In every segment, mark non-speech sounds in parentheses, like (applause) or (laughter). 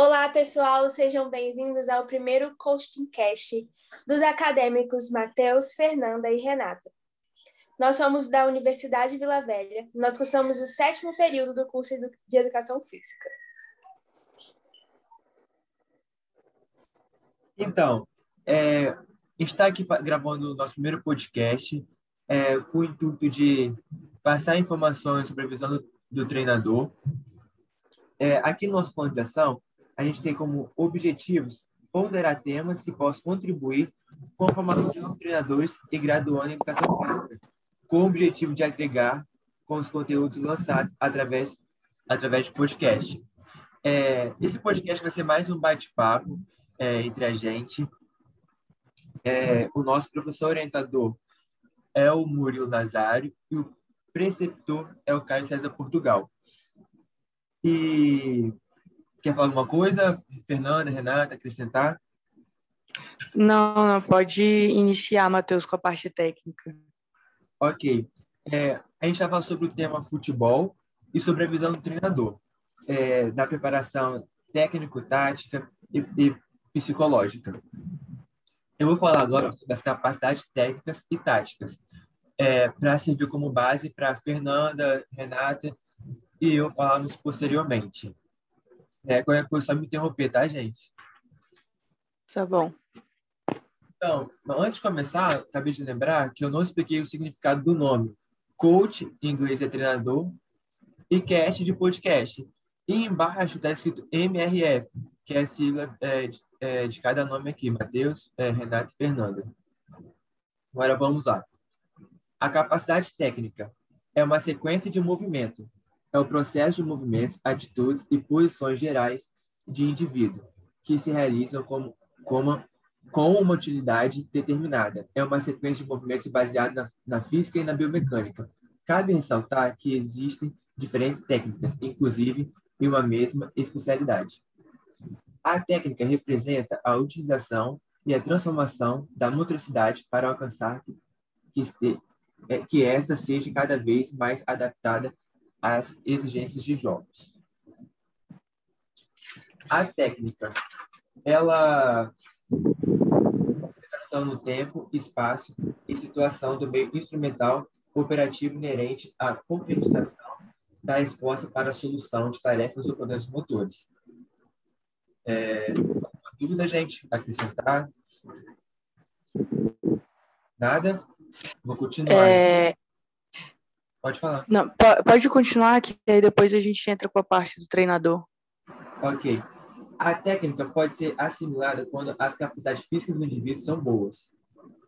Olá, pessoal, sejam bem-vindos ao primeiro Coaching Cast dos acadêmicos Matheus, Fernanda e Renata. Nós somos da Universidade Vila Velha, nós cursamos o sétimo período do curso de Educação Física. Então, é, está aqui gravando o nosso primeiro podcast é, com o intuito de passar informações sobre a visão do, do treinador. É, aqui no nosso plano de ação, a gente tem como objetivos ponderar temas que possam contribuir com a formação de novos treinadores e graduando em educação física, com o objetivo de agregar com os conteúdos lançados através, através de podcast. É, esse podcast vai ser mais um bate-papo é, entre a gente. É, o nosso professor orientador é o Murilo Nazário e o preceptor é o Caio César Portugal. E quer falar alguma coisa, Fernanda, Renata, acrescentar? Não, não, pode iniciar, Matheus, com a parte técnica. Ok. É, a gente vai falar sobre o tema futebol e sobre a visão do treinador, é, da preparação técnico-tática e, e psicológica. Eu vou falar agora sobre as capacidades técnicas e táticas, é, para servir como base para Fernanda, Renata e eu falarmos posteriormente. É, qualquer coisa só me interromper, tá, gente? Tá bom. Então, antes de começar, acabei de lembrar que eu não expliquei o significado do nome. Coach, em inglês é treinador, e cast de podcast. E embaixo está escrito MRF, que é a sigla é, de, é, de, cada nome aqui, Matheus, é, Renato e Fernanda. Agora vamos lá. A capacidade técnica é uma sequência de movimento. É o processo de movimentos, atitudes e posições gerais de indivíduo que se realizam como, como, com uma utilidade determinada. É uma sequência de movimentos baseada na, na física e na biomecânica. Cabe ressaltar que existem diferentes técnicas, inclusive em uma mesma especialidade. A técnica representa a utilização e a transformação da motricidade para alcançar que, este, é, que esta seja cada vez mais adaptada às exigências de jogos. A técnica, ela interpretação no tempo, espaço e situação do meio instrumental operativo inerente à concretização da resposta para a solução de tarefas ou problemas motores. É, dúvida, gente? Acrescentar? Nada? Vou continuar. É... Pode falar. Não, pode continuar, que aí depois a gente entra com a parte do treinador. Ok. A técnica pode ser assimilada quando as capacidades físicas do indivíduo são boas.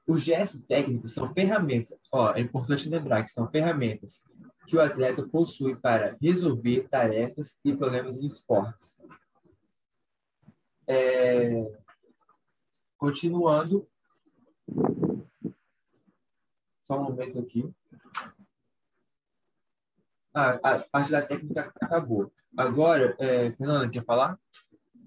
Os gestos técnicos são ferramentas. Ó, é importante lembrar que são ferramentas que o atleta possui para resolver tarefas e problemas em esportes. É... Continuando, só um momento aqui. Ah, a parte da técnica acabou. Agora, é, Fernanda, quer falar?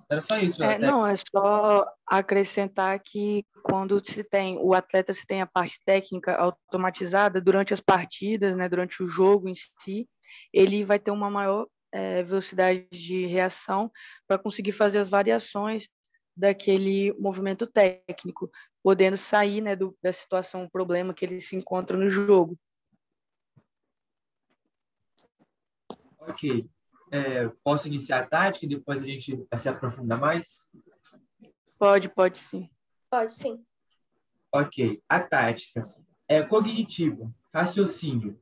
Era só isso. É, não, é só acrescentar que quando se tem o atleta se tem a parte técnica automatizada durante as partidas, né, durante o jogo em si, ele vai ter uma maior é, velocidade de reação para conseguir fazer as variações daquele movimento técnico, podendo sair né, do, da situação, o problema que ele se encontra no jogo. Ok. É, posso iniciar a tática e depois a gente se aprofunda mais? Pode, pode sim. Pode sim. Ok. A tática é cognitivo, raciocínio.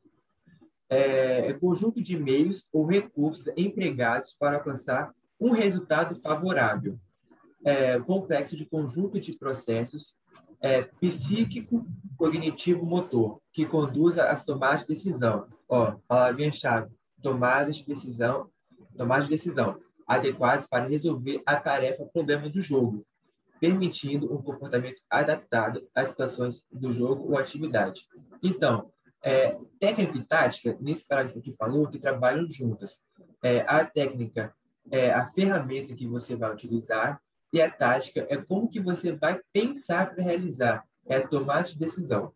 É, é conjunto de meios ou recursos empregados para alcançar um resultado favorável é, complexo de conjunto de processos é, psíquico, cognitivo, motor, que conduza às tomadas de decisão. Ó, palavrinha-chave, tomadas de decisão, tomadas de decisão adequadas para resolver a tarefa problema do jogo, permitindo um comportamento adaptado às situações do jogo ou atividade. Então, é, técnica e tática, nesse parágrafo que falou, que trabalham juntas. É, a técnica é a ferramenta que você vai utilizar e a tática é como que você vai pensar para realizar, é a tomada de decisão.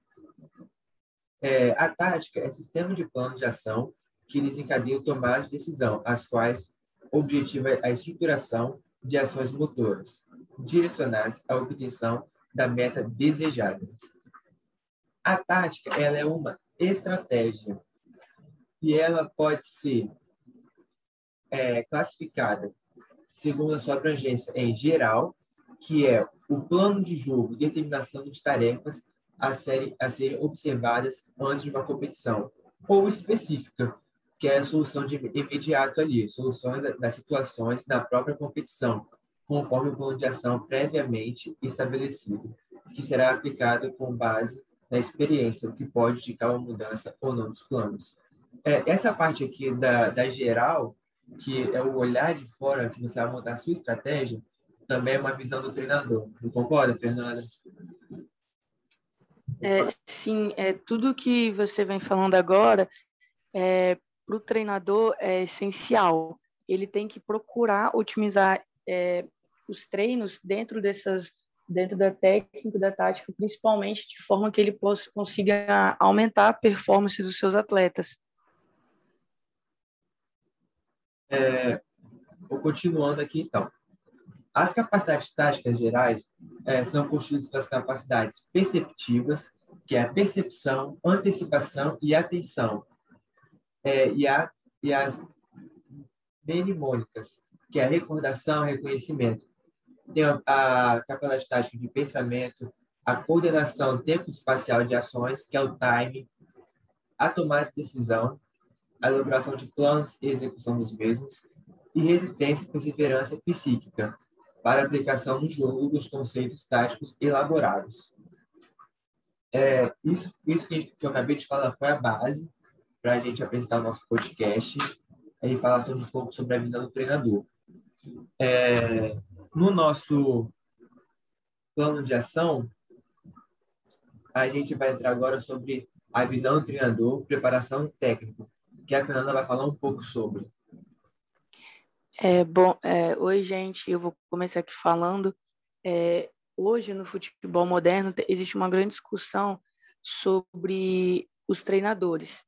É, a tática é sistema de plano de ação que desencadeia tomada de decisão, as quais o objetivo é a estruturação de ações motoras, direcionadas à obtenção da meta desejada. A tática ela é uma estratégia e ela pode ser é, classificada segundo a sua abrangência em geral, que é o plano de jogo determinação de tarefas a serem, a serem observadas antes de uma competição, ou específica, que é a solução de imediato ali, soluções das situações da própria competição, conforme o plano de ação previamente estabelecido, que será aplicado com base na experiência, o que pode indicar uma mudança ou não dos planos. É, essa parte aqui da, da geral, que é o olhar de fora que você vai montar a sua estratégia, também é uma visão do treinador. Não concorda, Fernanda? É, sim, é, tudo que você vem falando agora, é, para o treinador, é essencial. Ele tem que procurar otimizar é, os treinos dentro dessas dentro da técnica, da tática, principalmente de forma que ele possa consiga aumentar a performance dos seus atletas. É, vou continuando aqui então. As capacidades táticas gerais é, são constituídas pelas capacidades perceptivas, que é a percepção, antecipação e atenção, é, e, a, e as mnemônicas, que é a recordação reconhecimento. Tem a, a capacidade tática de pensamento, a coordenação tempo-espacial de ações, que é o time, a tomada de decisão, a elaboração de planos e execução dos mesmos, e resistência e perseverança psíquica, para aplicação no jogo dos conceitos táticos elaborados. É, isso, isso que eu acabei de falar foi a base para a gente apresentar o nosso podcast e falar sobre, um pouco sobre a visão do treinador. É, no nosso plano de ação, a gente vai entrar agora sobre a visão do treinador, preparação técnica, que a Fernanda vai falar um pouco sobre. É, bom, é, oi, gente, eu vou começar aqui falando. É, hoje, no futebol moderno, existe uma grande discussão sobre os treinadores.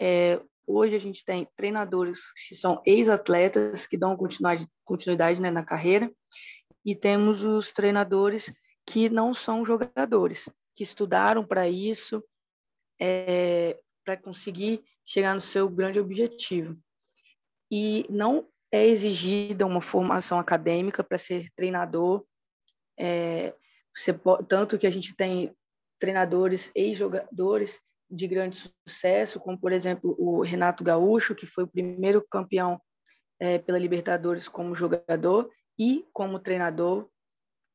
É, hoje, a gente tem treinadores que são ex-atletas, que dão continuidade, continuidade né, na carreira, e temos os treinadores que não são jogadores, que estudaram para isso, é, para conseguir chegar no seu grande objetivo. E não é exigida uma formação acadêmica para ser treinador. É, você, tanto que a gente tem treinadores, ex-jogadores de grande sucesso, como, por exemplo, o Renato Gaúcho, que foi o primeiro campeão é, pela Libertadores como jogador e como treinador,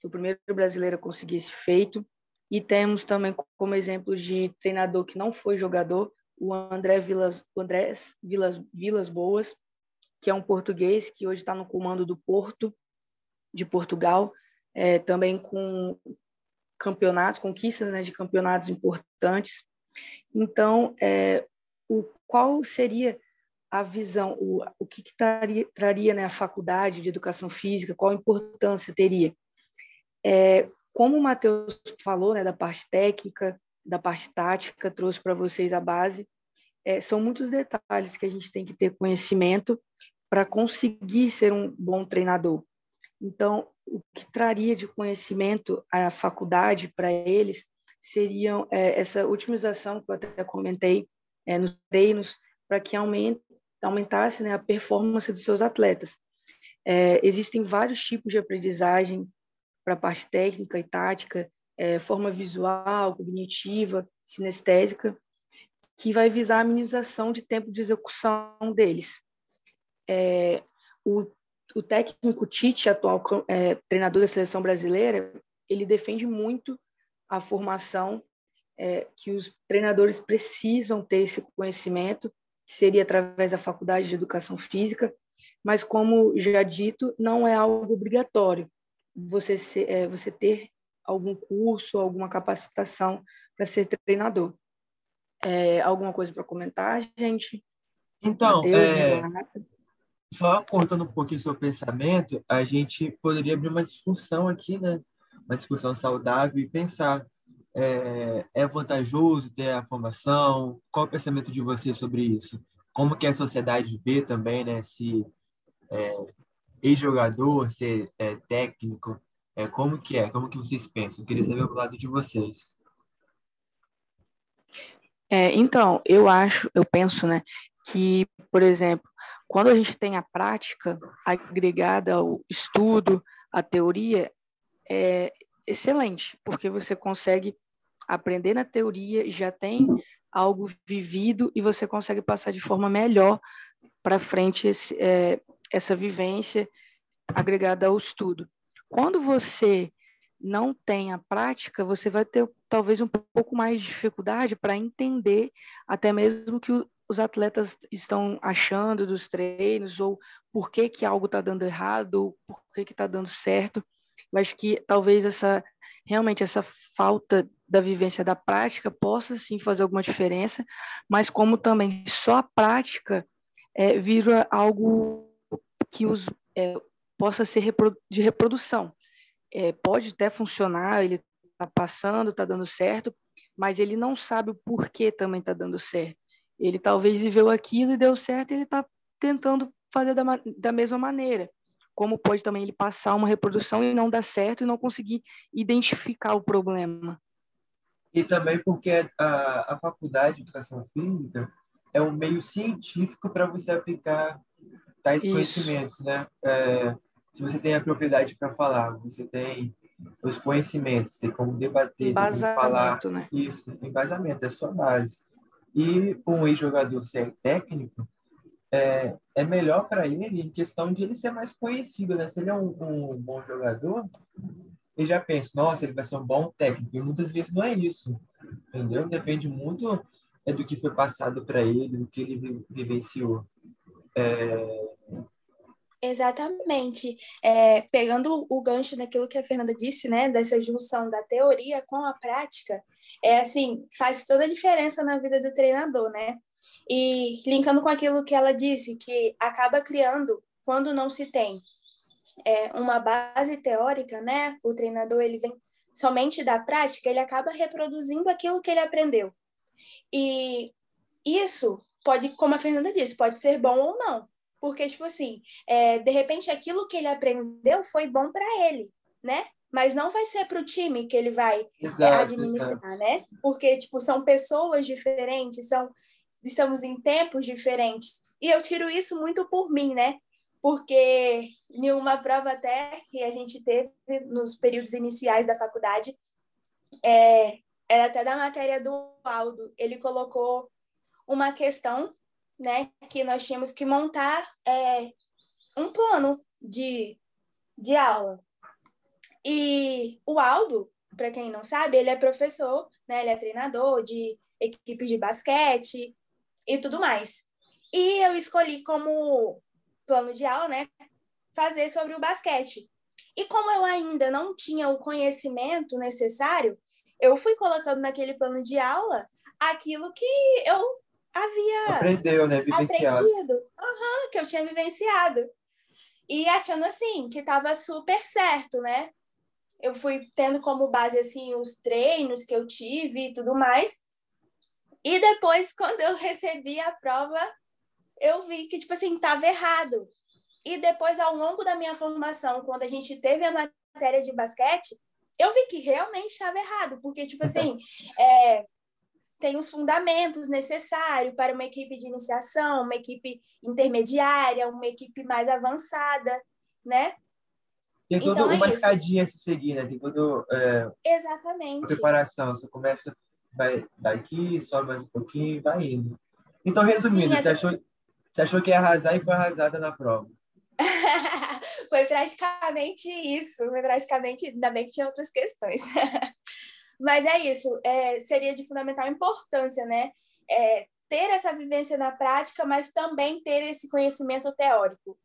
foi o primeiro brasileiro a conseguir esse feito. E temos também como exemplo de treinador que não foi jogador, o André Vilas, o Vilas, Vilas Boas, que é um português que hoje está no comando do Porto, de Portugal, é, também com campeonatos, conquistas né, de campeonatos importantes. Então, é, o, qual seria a visão, o, o que, que traria, traria né, a faculdade de educação física, qual importância teria? É, como o Matheus falou, né, da parte técnica, da parte tática, trouxe para vocês a base, é, são muitos detalhes que a gente tem que ter conhecimento para conseguir ser um bom treinador. Então, o que traria de conhecimento à faculdade para eles seria é, essa otimização que eu até comentei é, nos treinos, para que aumente, aumentasse né, a performance dos seus atletas. É, existem vários tipos de aprendizagem para a parte técnica e tática, é, forma visual, cognitiva, sinestésica, que vai visar a minimização de tempo de execução deles. É, o, o, técnico Tite, atual é, treinador da seleção brasileira, ele defende muito a formação é, que os treinadores precisam ter esse conhecimento, que seria através da faculdade de educação física, mas como já dito, não é algo obrigatório você, ser, é, você ter algum curso, alguma capacitação para ser treinador. É, alguma coisa para comentar, gente? Então, Mateus, é, só cortando um pouquinho seu pensamento, a gente poderia abrir uma discussão aqui, né? Uma discussão saudável e pensar é, é vantajoso ter a formação? Qual o pensamento de você sobre isso? Como que a sociedade vê também, né? Se é, ex-jogador, ser é, técnico? É, como que é? Como que vocês pensam? Eu queria saber o lado de vocês. É, então, eu acho, eu penso, né, que, por exemplo, quando a gente tem a prática agregada ao estudo, à teoria, é excelente, porque você consegue aprender na teoria, já tem algo vivido e você consegue passar de forma melhor para frente esse, é, essa vivência agregada ao estudo. Quando você não tem a prática, você vai ter talvez um pouco mais de dificuldade para entender até mesmo que os atletas estão achando dos treinos ou por que que algo está dando errado ou por que que está dando certo. Acho que talvez essa realmente essa falta da vivência da prática possa sim fazer alguma diferença, mas como também só a prática é, vira algo que os é, possa ser de reprodução. É, pode até funcionar, ele está passando, está dando certo, mas ele não sabe o porquê também está dando certo. Ele talvez viveu aquilo e deu certo, ele está tentando fazer da, da mesma maneira. Como pode também ele passar uma reprodução e não dar certo e não conseguir identificar o problema. E também porque a, a faculdade de educação física é um meio científico para você aplicar tais Isso. conhecimentos, né? É, se você tem a propriedade para falar, você tem os conhecimentos, tem como debater, tem como falar. Né? Isso, embasamento, é a sua base. E um ex-jogador ser técnico, é, é melhor para ele em questão de ele ser mais conhecido, né? Se ele é um, um, bom jogador, ele já pensa, nossa, ele vai ser um bom técnico. E muitas vezes não é isso, entendeu? Depende muito é, do que foi passado para ele, do que ele vivenciou. É, Exatamente. É, pegando o gancho daquilo que a Fernanda disse, né, dessa junção da teoria com a prática, é assim, faz toda a diferença na vida do treinador, né? E linkando com aquilo que ela disse, que acaba criando quando não se tem é, uma base teórica, né? O treinador ele vem somente da prática, ele acaba reproduzindo aquilo que ele aprendeu. E isso pode, como a Fernanda disse, pode ser bom ou não. Porque, tipo assim, é, de repente aquilo que ele aprendeu foi bom para ele, né? Mas não vai ser para o time que ele vai é, exato, administrar, exato. né? Porque, tipo, são pessoas diferentes, são estamos em tempos diferentes. E eu tiro isso muito por mim, né? Porque em uma prova até que a gente teve nos períodos iniciais da faculdade, é, era até da matéria do Aldo, ele colocou uma questão né, que nós tínhamos que montar é, um plano de, de aula. E o Aldo, para quem não sabe, ele é professor, né, ele é treinador de equipe de basquete e tudo mais. E eu escolhi como plano de aula, né, fazer sobre o basquete. E como eu ainda não tinha o conhecimento necessário, eu fui colocando naquele plano de aula aquilo que eu havia aprendeu, né, vivenciado. aprendido, uhum, que eu tinha vivenciado. E achando assim que estava super certo, né? Eu fui tendo como base assim os treinos que eu tive e tudo mais. E depois quando eu recebi a prova, eu vi que tipo assim, estava errado. E depois ao longo da minha formação, quando a gente teve a matéria de basquete, eu vi que realmente estava errado, porque tipo (laughs) assim, é, tem os fundamentos necessários para uma equipe de iniciação, uma equipe intermediária, uma equipe mais avançada, né? Tem toda então, uma é escadinha a se seguir, né? Tem toda é, Exatamente. preparação. Você começa vai daqui, sobe mais um pouquinho e vai indo. Então, resumindo, Sim, você, achou, você achou que ia arrasar e foi arrasada na prova. (laughs) foi praticamente isso. Foi praticamente, ainda bem que tinha outras questões. (laughs) Mas é isso, é, seria de fundamental importância, né? É, ter essa vivência na prática, mas também ter esse conhecimento teórico,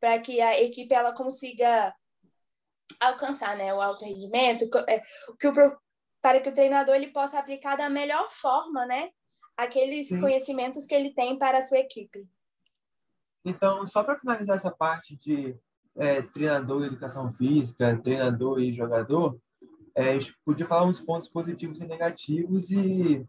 para que a equipe ela consiga alcançar né, o alto rendimento, é, que o, para que o treinador ele possa aplicar da melhor forma né, aqueles Sim. conhecimentos que ele tem para a sua equipe. Então, só para finalizar essa parte de é, treinador e educação física, treinador e jogador, é, a gente podia falar uns pontos positivos e negativos e,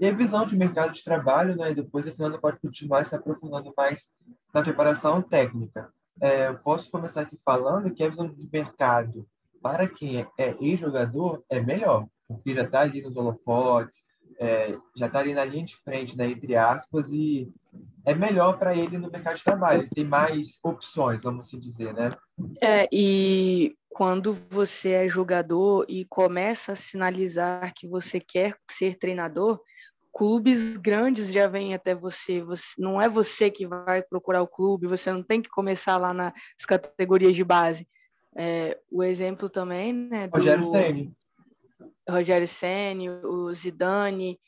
e a visão de mercado de trabalho, né? E depois a Fernanda pode continuar se aprofundando mais na preparação técnica. é, eu posso começar aqui falando que a visão de mercado para quem é, é ex-jogador é melhor, porque já está ali nos holofotes, é, já está ali na linha de frente, né, entre aspas, e é melhor para ele no mercado de trabalho, ele tem mais opções, vamos assim dizer, né? É, e quando você é jogador e começa a sinalizar que você quer ser treinador, clubes grandes já vêm até você. você. Não é você que vai procurar o clube, você não tem que começar lá nas categorias de base. É, o exemplo também, né? Do Rogério Ceni. Rogério Ceni, o Zidane,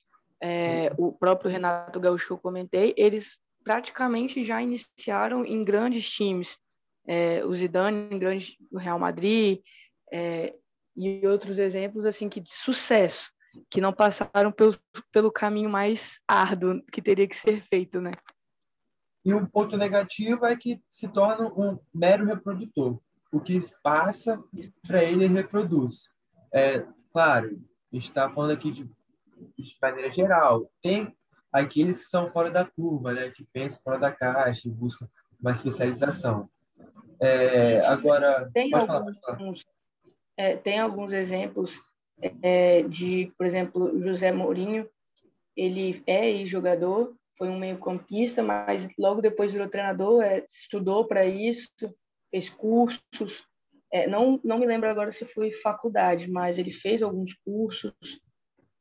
é, o próprio Renato Gaúcho que eu comentei, eles praticamente já iniciaram em grandes times. É, o Zidane em grande o Real Madrid é, e outros exemplos assim que de sucesso que não passaram pelo, pelo caminho mais árduo que teria que ser feito, né? E um ponto negativo é que se torna um mero reprodutor. O que passa para ele, ele reproduz. É, claro, está falando aqui de, de maneira geral. Tem aqueles que são fora da curva, né, que pensam fora da caixa e buscam uma especialização. É, agora, tem alguns, falar, é, tem alguns exemplos é, de, por exemplo, José Mourinho, ele é jogador, foi um meio-campista, mas logo depois virou treinador, é, estudou para isso, fez cursos. É, não, não me lembro agora se foi faculdade, mas ele fez alguns cursos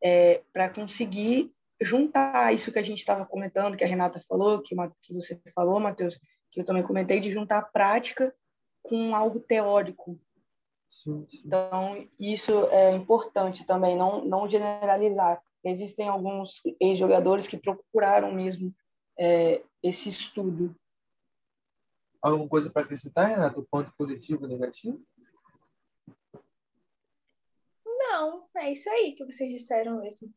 é, para conseguir juntar isso que a gente estava comentando, que a Renata falou, que, que você falou, Matheus, que eu também comentei, de juntar a prática com algo teórico. Sim, sim. Então, isso é importante também, não, não generalizar. Existem alguns ex-jogadores que procuraram mesmo é, esse estudo. Alguma coisa para acrescentar, Renato? Ponto positivo negativo? Não, é isso aí que vocês disseram mesmo.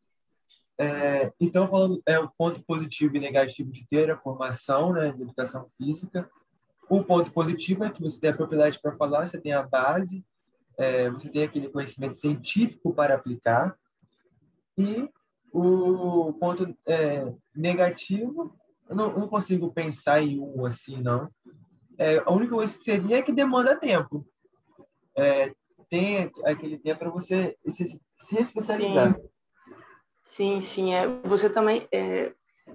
É, então, falando é o ponto positivo e negativo de ter a formação né, de educação física. O ponto positivo é que você tem a propriedade para falar, você tem a base, é, você tem aquele conhecimento científico para aplicar. E o ponto é, negativo, eu não, não, consigo pensar em um assim, não. É, a única coisa que seria é que demanda tempo. É, tem aquele tempo para você se, se especializar. Sim. Sim, sim. É, você também, é,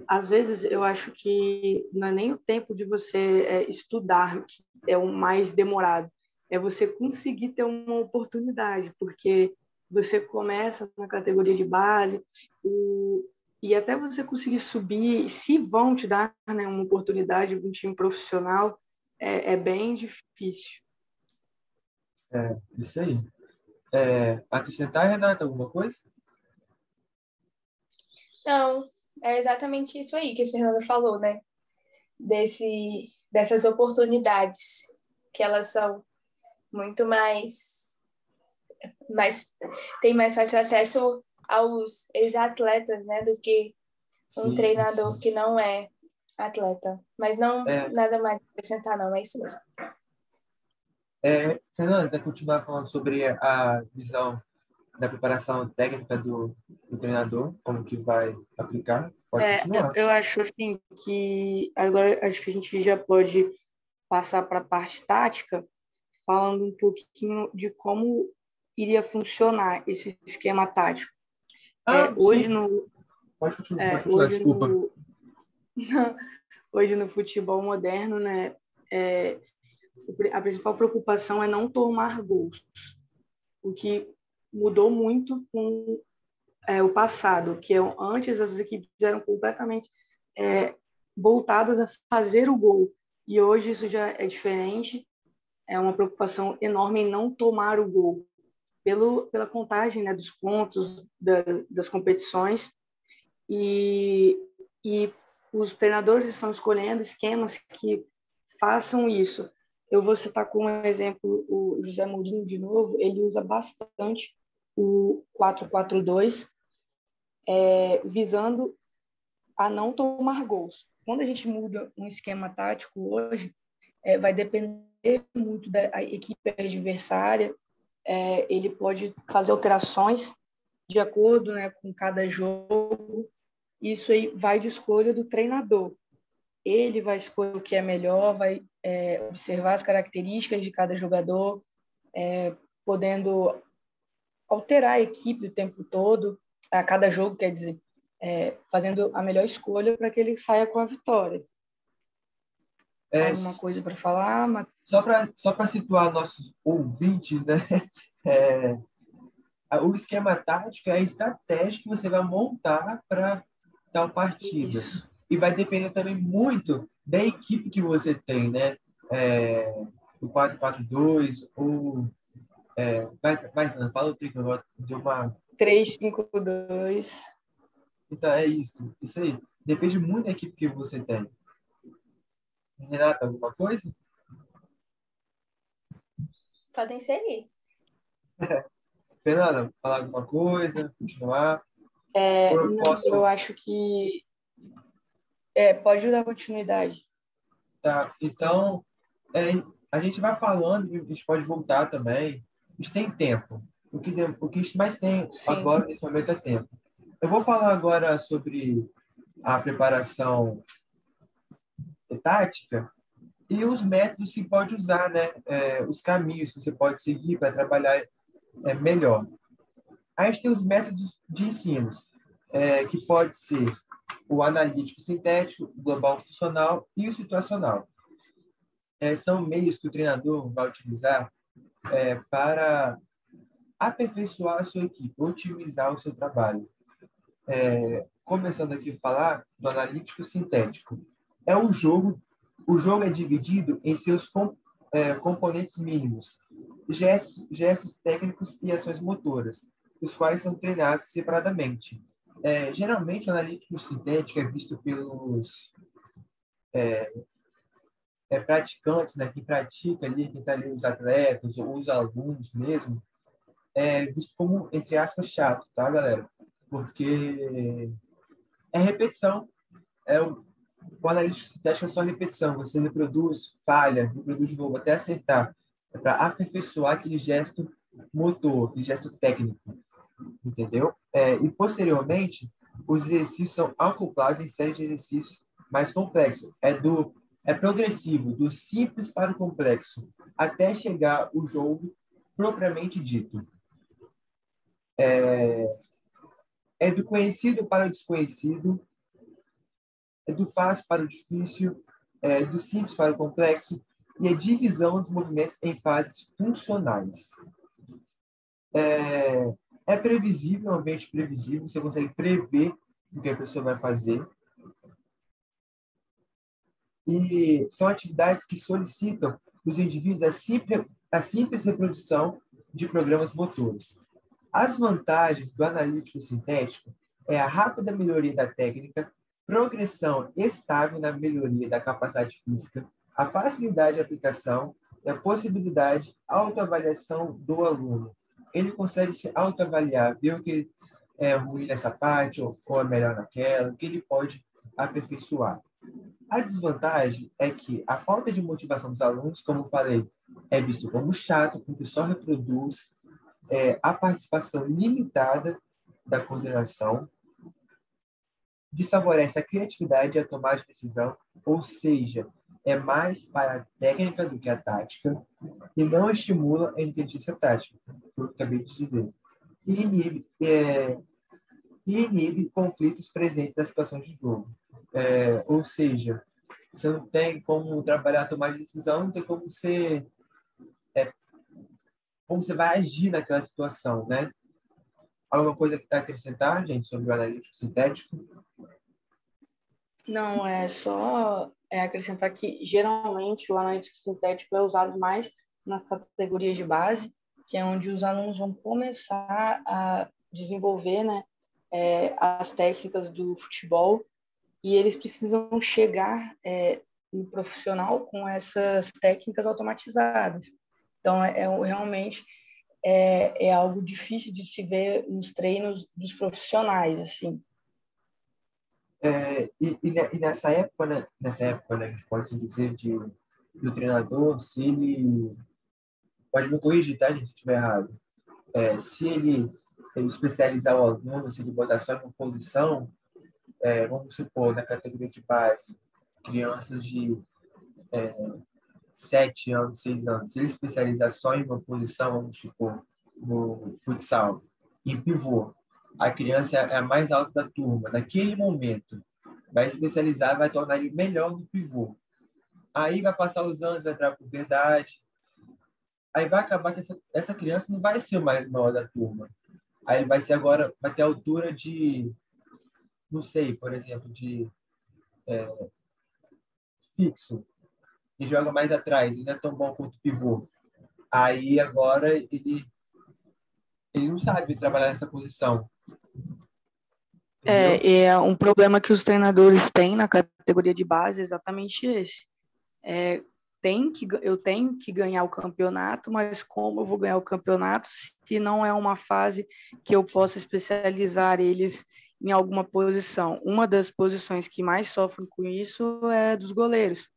às vezes, eu acho que não é nem o tempo de você é, estudar que é o mais demorado, é você conseguir ter uma oportunidade, porque você começa na categoria de base o, e até você conseguir subir, se vão te dar né, uma oportunidade de um time profissional, é, é bem difícil. É, isso aí. É, acrescentar, Renata, alguma coisa? Não, é exatamente isso aí que a Fernanda falou, né? Desse, dessas oportunidades, que elas são muito mais, mais tem mais fácil acesso aos ex-atletas, né? Do que um sim, treinador sim. que não é atleta. Mas não, é. nada mais a acrescentar, não, é isso mesmo. É, Fernanda, continuar falando sobre a visão da preparação técnica do, do treinador, como que vai aplicar? Pode é, continuar. Eu, eu acho assim que agora acho que a gente já pode passar para a parte tática, falando um pouquinho de como iria funcionar esse esquema tático. Ah, é, hoje no pode continuar, é, pode continuar hoje desculpa. No, (laughs) hoje no futebol moderno, né, é, a principal preocupação é não tomar gols, o que mudou muito com é, o passado, que é, antes as equipes eram completamente é, voltadas a fazer o gol, e hoje isso já é diferente, é uma preocupação enorme em não tomar o gol, pelo, pela contagem né, dos pontos da, das competições, e, e os treinadores estão escolhendo esquemas que façam isso. Eu vou citar como exemplo o José Mourinho de novo, ele usa bastante o 442, é, visando a não tomar gols. Quando a gente muda um esquema tático hoje, é, vai depender muito da equipe adversária. É, ele pode fazer alterações de acordo né, com cada jogo. Isso aí vai de escolha do treinador. ele vai escolher o que é melhor, vai é, observar as características de cada jogador, é, podendo alterar a equipe o tempo todo, a cada jogo, quer dizer, é, fazendo a melhor escolha para que ele saia com a vitória. É, Alguma coisa para falar? Mas... Só para só situar nossos ouvintes, né? (laughs) É, o esquema tático é a estratégia que você vai montar para tal partida. Isso. E vai depender também muito da equipe que você tem, né? É, o 4-4-2 ou... É, vai, vai, fala o trico, de uma... 3-5-2. Então, é isso. Isso aí. Depende muito da equipe que você tem. Renata, alguma coisa? Podem seguir. (laughs) Fernanda, falar alguma coisa? Continuar? É, eu, não, posso... eu acho que é, pode dar continuidade. Tá, então é, a gente vai falando, a gente pode voltar também. A gente tem tempo. O que, o que a gente mais tem Sim. agora, nesse momento, é tempo. Eu vou falar agora sobre a preparação tática e os métodos que pode usar, né? É, os caminhos que você pode seguir para trabalhar é, melhor. A gente tem os métodos de ensino, é, que pode ser o analítico sintético, o global funcional e o situacional. É, são meios que o treinador vai utilizar é, para aperfeiçoar a sua equipe, otimizar o seu trabalho. É, começando aqui a falar do analítico sintético. É um jogo, o jogo é dividido em seus é, componentes mínimos, gestos, gestos técnicos e ações motoras, os quais são treinados separadamente. É, geralmente, o analítico sintético é visto pelos é, é, praticantes, né, que pratica ali, que está ali os atletas ou os alunos mesmo, é visto como, entre aspas, chato, tá, galera? Porque é repetição. É o, o analítico sintético é só repetição. Você reproduz, falha, reproduz de novo até acertar. É para aperfeiçoar aquele gesto motor, aquele gesto técnico. Entendeu? É, e, posteriormente, os exercícios são acoplados em série de exercícios mais complexos. É do é progressivo, do simples para o complexo, até chegar o jogo propriamente dito. É, é do conhecido para o desconhecido, é do fácil para o difícil, é do simples para o complexo, e a divisão dos movimentos em fases funcionais. É, é previsível, é um ambiente previsível, você consegue prever o que a pessoa vai fazer. E são atividades que solicitam dos indivíduos a simples, a simples reprodução de programas motores. As vantagens do analítico sintético é a rápida melhoria da técnica, progressão estável na melhoria da capacidade física, a facilidade de aplicação e a possibilidade de autoavaliação do aluno. Ele consegue se autoavaliar, ver o que é ruim nessa parte ou, ou é melhor naquela, o que ele pode aperfeiçoar. A desvantagem é que a falta de motivação dos alunos, como falei, é visto como chato, porque só reproduz é, a participação limitada da coordenação, desfavorece a criatividade e a tomada de decisão, ou seja, é mais para a técnica do que a tática e não estimula a inteligência tática, foi o que acabei de dizer. E inibe, é, e inibe conflitos presentes nas situações de jogo. É, ou seja, você não tem como trabalhar, tomar decisão, não tem como você é, como você vai agir naquela situação, né? Alguma coisa que está a acrescentar, gente, sobre o analítico sintético? Não, é só é acrescentar que geralmente o analítico sintético é usado mais nas categorias de base, que é onde os alunos vão começar a desenvolver né, é, as técnicas do futebol e eles precisam chegar é, no profissional com essas técnicas automatizadas. Então, é, é realmente é, é, algo difícil de se ver nos treinos dos profissionais, assim. É, e, e, nessa época, né, nessa época, né, a gente pode dizer de, do treinador, se ele pode me corrigir, tá, gente, se estiver errado. É, se ele, ele especializar o aluno, se ele botar só em uma posição, é, vamos supor, na categoria de base, crianças de é, 7 anos, 6 anos, se ele especializar só em uma posição, vamos supor, no futsal, em pivô, a criança é a mais alta da turma, naquele momento, vai especializar, vai tornar ele melhor no pivô. Aí vai passar os anos, vai entrar a puberdade, aí vai acabar que essa, essa criança não vai ser o mais maior da turma. Aí ele vai ser agora, vai ter altura de, não sei, por exemplo, de é, fixo, e joga mais atrás, ele não é tão bom quanto pivô. Aí agora ele ele não sabe trabalhar nessa posição. É, é um problema que os treinadores têm na categoria de base é exatamente esse. É, tem que, eu tenho que ganhar o campeonato, mas como eu vou ganhar o campeonato se não é uma fase que eu possa especializar eles em alguma posição? Uma das posições que mais sofrem com isso é dos goleiros.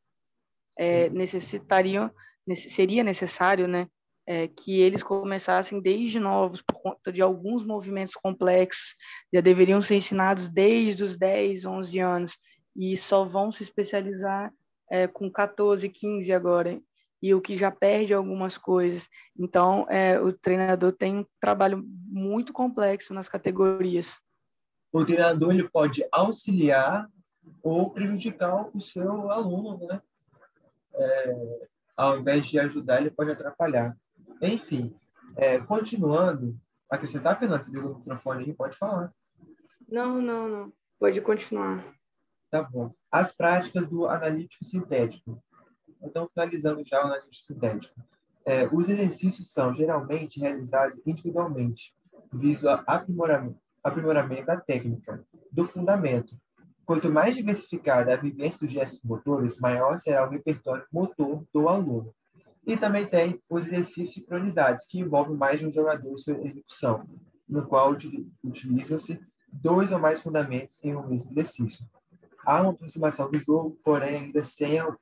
É, necessitariam, seria necessário, né, é, que eles começassem desde novos, por conta de alguns movimentos complexos, já deveriam ser ensinados desde os 10, 11 anos, e só vão se especializar é, com 14, 15 agora, e o que já perde algumas coisas. Então, é, o treinador tem um trabalho muito complexo nas categorias. O treinador ele pode auxiliar ou prejudicar o seu aluno, né? É, ao invés de ajudar, ele pode atrapalhar. Enfim, é, continuando, acrescentar, Fernando, você ligou o microfone aí, pode falar. Não, não, não. Pode continuar. Tá bom. As práticas do analítico sintético. Então, finalizando já o analítico sintético. É, os exercícios são geralmente realizados individualmente, visto aprimoramento, aprimoramento da técnica, do fundamento. Quanto mais diversificada a vivência dos gestos motores, maior será o repertório motor do aluno. E também tem os exercícios sincronizados, que envolvem mais de um jogador sua execução, no qual utilizam-se dois ou mais fundamentos em um mesmo exercício. Há uma aproximação do jogo, porém ainda sem a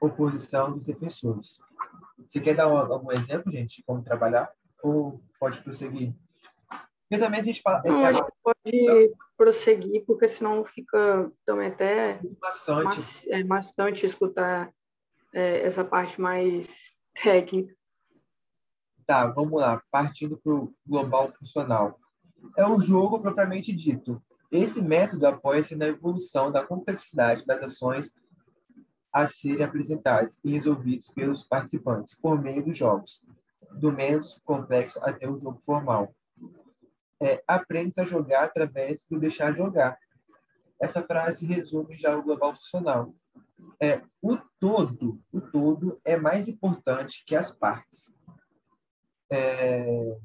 oposição dos defensores. Você quer dar algum exemplo, gente, de como trabalhar? Ou pode prosseguir? Porque também a gente fala... Não, é, acho que pode prosseguir, porque senão fica também até bastante, é, bastante escutar é, essa parte mais técnica. Tá, vamos lá. Partindo para o global funcional. É o jogo propriamente dito. Esse método apoia-se na evolução da complexidade das ações a serem apresentadas e resolvidas pelos participantes por meio dos jogos, do menos complexo até o jogo formal. É, aprende a jogar através do deixar jogar. Essa frase resume já o global funcional, é, o todo, o todo é mais importante que as partes. É,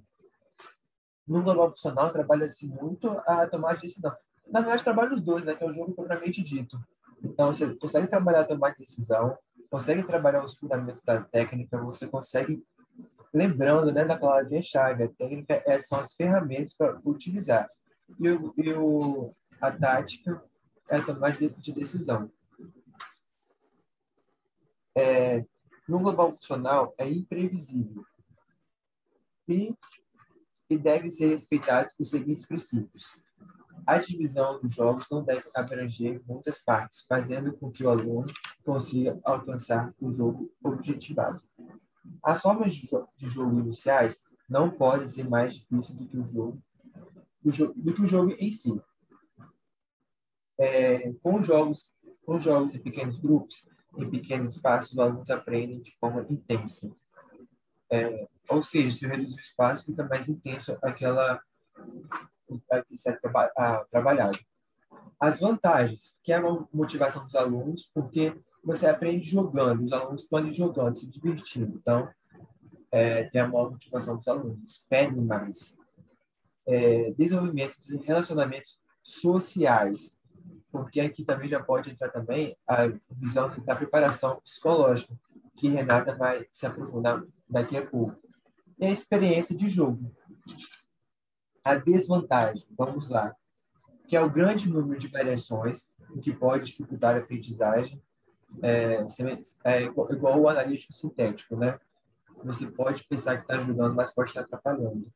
no global funcional, trabalha-se muito a tomar de decisão. Na verdade, trabalha os dois, né, que é o jogo propriamente dito. Então, você consegue trabalhar a tomar de decisão, consegue trabalhar os fundamentos da técnica, você consegue, lembrando né, da palavra-chave, a técnica é, são as ferramentas para utilizar. E, o, e o, a tática é a tomada de, de decisão é, no global funcional é imprevisível e, e deve ser respeitados os seguintes princípios. A divisão dos jogos não deve abranger muitas partes, fazendo com que o aluno consiga alcançar o jogo objetivado. As formas de, jo de jogo iniciais não podem ser mais difíceis do que o jogo, do, jo do que o jogo em si. É, com jogos com jogos em pequenos grupos, em pequenos espaços, os alunos aprendem de forma intensa. É, ou seja, se reduzir o espaço, fica mais intenso aquela que ser trabalhado. As vantagens, que é a motivação dos alunos, porque você aprende jogando, os alunos estão jogando, se divertindo. Então, é, tem a maior motivação dos alunos, pedem mais. É, desenvolvimento de relacionamentos sociais, porque aqui também já pode entrar também a visão da preparação psicológica, que Renata vai se aprofundar daqui a pouco. E a experiência de jogo. A desvantagem, vamos lá, que é o grande número de variações, o que pode dificultar a aprendizagem, é, é igual o analítico sintético, né? Você pode pensar que está ajudando, mas pode estar atrapalhando.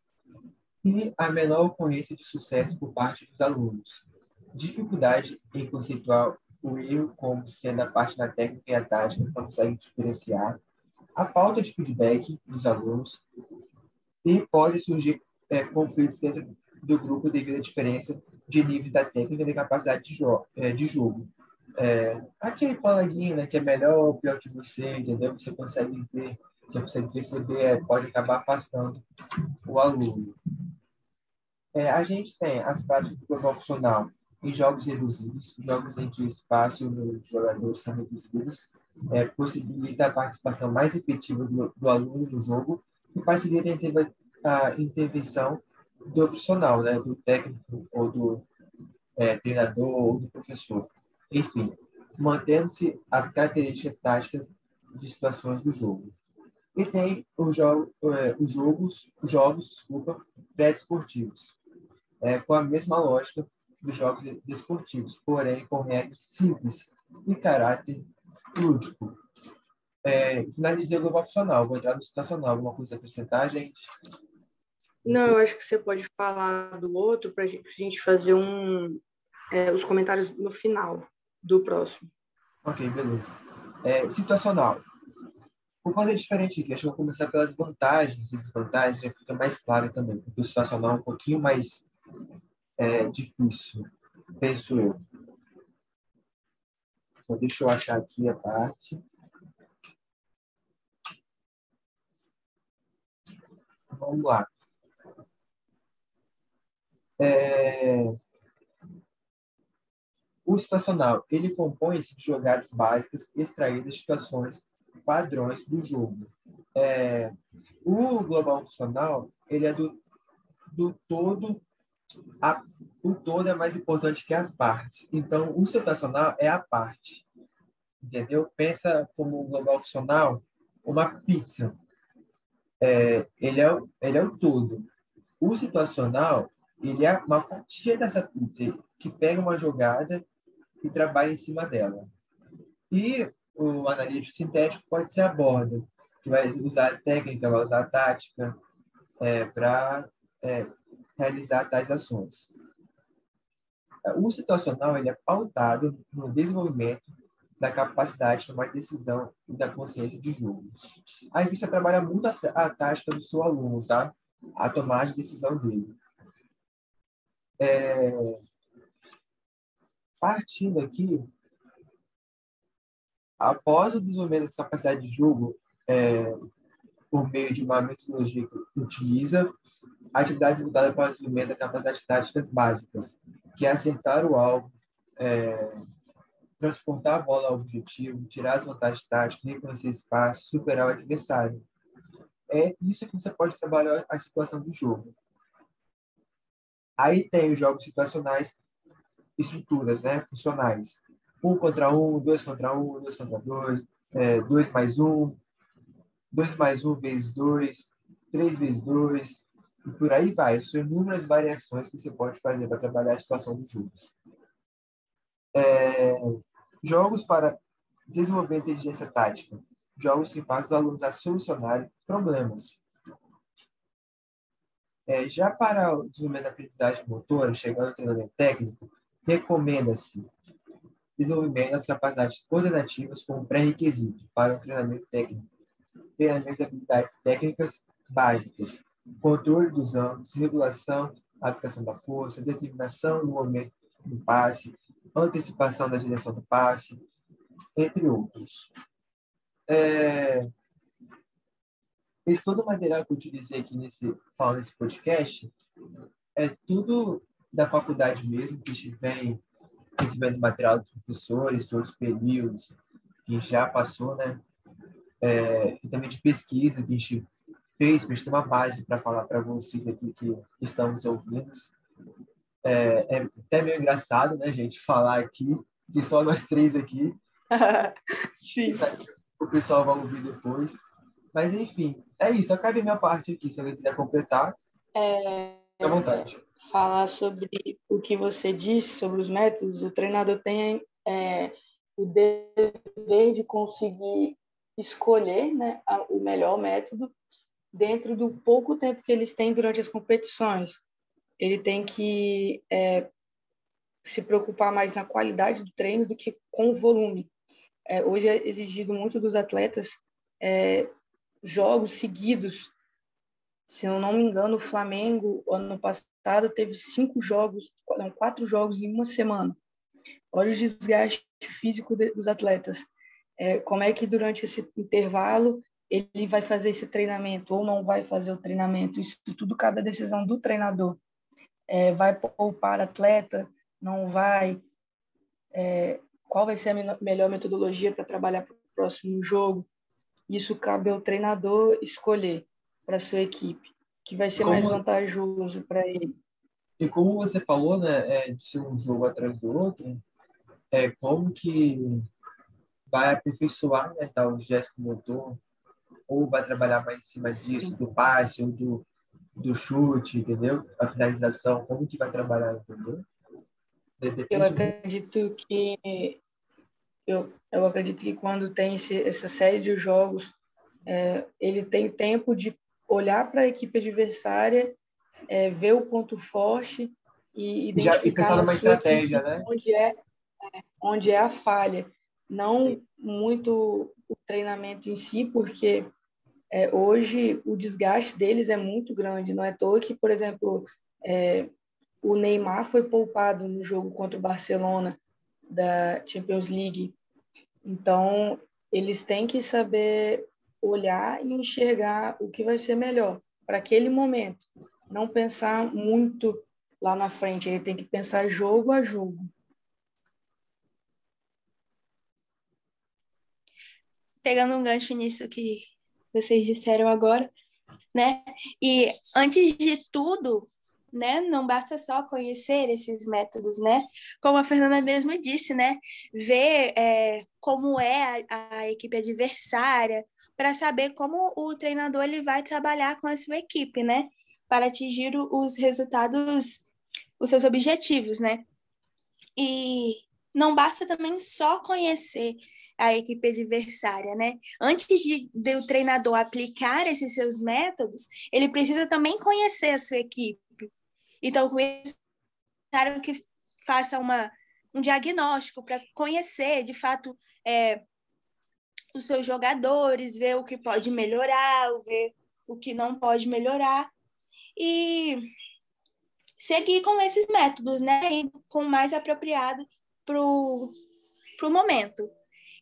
E a menor ocorrência de sucesso por parte dos alunos dificuldade em conceituar o erro como sendo a parte da técnica e a tática, não consegue diferenciar, a falta de feedback dos alunos e pode surgir é, conflitos dentro do grupo devido à diferença de níveis da técnica e da capacidade de, jo é, de jogo. É, aquele coleguinha né, que é melhor ou pior que você, entendeu? Você consegue ver, você consegue perceber, é, pode acabar afastando o aluno. É, a gente tem as práticas do profissional em jogos reduzidos, jogos em que o espaço e o número de jogadores são reduzidos, é, possibilita a participação mais efetiva do, do aluno no jogo e facilita a intervenção do profissional, né, do técnico ou do é, treinador ou do professor. Enfim, mantendo-se as características táticas de situações do jogo. E tem os, jo é, os jogos, os jogos desculpa, pré-desportivos, é, com a mesma lógica dos jogos desportivos, porém com regras simples e caráter lúdico. É, finalizei o global funcional, vou entrar no situacional. Alguma coisa a acrescentar, gente? Não, eu acho que você pode falar do outro para a gente fazer um, é, os comentários no final do próximo. Ok, beleza. É, situacional. Vou fazer diferente aqui. Acho que vou começar pelas vantagens e desvantagens, já fica mais claro também, porque o situacional é um pouquinho mais é, difícil, penso eu. Então, deixa eu achar aqui a parte. Vamos lá. É... O situacional, ele compõe-se de jogadas básicas extraídas de situações padrões do jogo. É... O global funcional, ele é do, do todo a, o todo é mais importante que as partes. Então, o situacional é a parte. Entendeu? Pensa como global funcional uma pizza. É, ele, é, ele é o todo. O situacional, ele é uma fatia dessa pizza que pega uma jogada e trabalha em cima dela. E o analítico sintético pode ser a borda, que vai usar técnica, vai usar tática é, para é, realizar tais ações. O situacional ele é pautado no desenvolvimento da capacidade de tomar decisão e da consciência de jogo. A revista trabalha muito a, a tática do seu aluno, tá? A tomar de decisão dele. É... Partindo aqui, após o desenvolvimento das capacidades de jogo, é, por meio de uma metodologia que utiliza voltadas para o desenvolvimento das capacidades táticas básicas, que é acertar o alvo, é, transportar a bola ao objetivo, tirar as vantagens táticas, reconhecer espaço, superar o adversário. É isso que você pode trabalhar a situação do jogo. Aí tem os jogos situacionais, estruturas, né, funcionais. Um contra um, dois contra um, dois contra dois, é, dois mais um, dois mais um vezes dois, três vezes dois, e por aí vai. São inúmeras variações que você pode fazer para trabalhar a situação do jogo. É, jogos para desenvolver inteligência tática. Jogos que fazem os alunos a solucionarem problemas. É, já para o desenvolvimento da aprendizagem motora, chegando ao treinamento técnico, recomenda-se desenvolvimento das capacidades coordenativas como pré-requisito para o treinamento técnico. Treinamento de habilidades técnicas básicas, controle dos ângulos, regulação, aplicação da força, determinação do momento do passe, antecipação da direção do passe, entre outros. É, esse todo o material que eu utilizei aqui nesse, nesse podcast é tudo da faculdade mesmo, que vem recebendo material dos professores, de outros períodos, que já passou, né? É, e também de pesquisa que a gente fez, para ter uma base para falar para vocês aqui que estão nos ouvindo. É, é, até meio engraçado, né, gente, falar aqui, que só nós três aqui. (laughs) Sim. O pessoal vai ouvir depois. Mas, enfim, é isso. Acabe minha parte aqui. Se alguém quiser completar, é, à vontade. Falar sobre o que você disse sobre os métodos, o treinador tem é, o dever de conseguir escolher né, o melhor método dentro do pouco tempo que eles têm durante as competições. Ele tem que é, se preocupar mais na qualidade do treino do que com o volume. É, hoje é exigido muito dos atletas é, jogos seguidos. Se eu não me engano, o Flamengo, ano passado, teve cinco jogos, não, quatro jogos em uma semana. Olha o desgaste físico de, dos atletas. É, como é que durante esse intervalo ele vai fazer esse treinamento ou não vai fazer o treinamento? Isso tudo cabe à decisão do treinador. É, vai poupar atleta? Não vai? É, qual vai ser a melhor metodologia para trabalhar para o próximo jogo? Isso cabe ao treinador escolher para sua equipe, que vai ser como... mais vantajoso para ele. E como você falou, né, é, de ser um jogo atrás do outro, é como que vai aperfeiçoar né, tal gesto motor, ou vai trabalhar mais em cima disso, do passe ou do, do chute, entendeu? A finalização, como que vai trabalhar, entendeu? Depende eu acredito que eu, eu acredito que quando tem esse, essa série de jogos, é, ele tem tempo de olhar para a equipe adversária, é, ver o ponto forte e identificar Já, e numa estratégia, né? Onde é, onde é a falha. Não muito o treinamento em si, porque é, hoje o desgaste deles é muito grande. Não é à toa que, por exemplo, é, o Neymar foi poupado no jogo contra o Barcelona da Champions League. Então, eles têm que saber olhar e enxergar o que vai ser melhor para aquele momento. Não pensar muito lá na frente, ele tem que pensar jogo a jogo. Pegando um gancho nisso que vocês disseram agora, né? E antes de tudo, né? Não basta só conhecer esses métodos, né? Como a Fernanda mesmo disse, né? Ver é, como é a, a equipe adversária para saber como o treinador ele vai trabalhar com a sua equipe, né? Para atingir os resultados, os seus objetivos, né? E não basta também só conhecer a equipe adversária, né? Antes de, de, o treinador aplicar esses seus métodos, ele precisa também conhecer a sua equipe. Então, com isso, que faça uma, um diagnóstico para conhecer, de fato, é, os seus jogadores, ver o que pode melhorar, ver o que não pode melhorar. E seguir com esses métodos, né? E com o mais apropriado para o momento.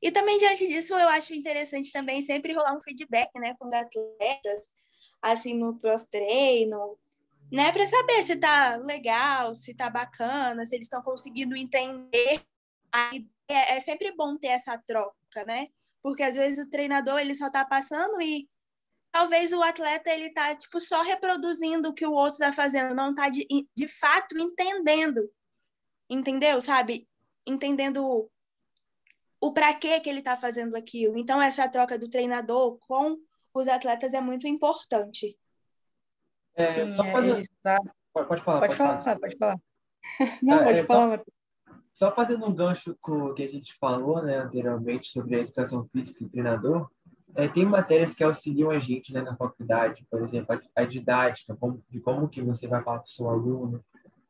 E também, diante disso, eu acho interessante também sempre rolar um feedback né, com os atletas, assim, no pós-treino, né? Para saber se tá legal, se tá bacana, se eles estão conseguindo entender. É, é sempre bom ter essa troca, né? Porque às vezes o treinador ele só tá passando e talvez o atleta ele tá tipo só reproduzindo o que o outro tá fazendo, não tá de, de fato entendendo. Entendeu? Sabe? Entendendo o para que que ele tá fazendo aquilo. Então essa troca do treinador com os atletas é muito importante. É, só fazer... tá... pode, pode, falar. Pode, pode falar, falar, pode falar. (laughs) Não, é, pode é, falar, só, só fazendo um gancho com o que a gente falou né, anteriormente sobre a educação física e treinador, é, tem matérias que auxiliam a gente né, na faculdade, por exemplo, a, a didática, como, de como que você vai falar com o seu aluno,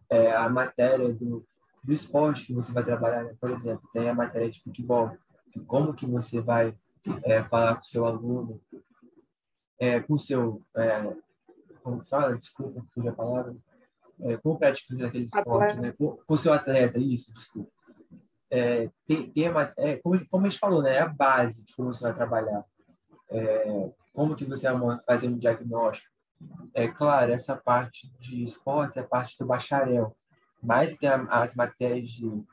é, a matéria do, do esporte que você vai trabalhar, né? por exemplo, tem a matéria de futebol, de como que você vai é, falar com o seu aluno, é, com o seu é, como fala, desculpa, fugiu a palavra, é, como praticante daquele esporte, né? Com, o seu atleta, isso, desculpa. É, tem, tem uma, é, como, como a gente falou, né? É a base de como você vai trabalhar. É, como que você vai fazer um diagnóstico. É claro, essa parte de esportes é parte do bacharel, mas tem as matérias de,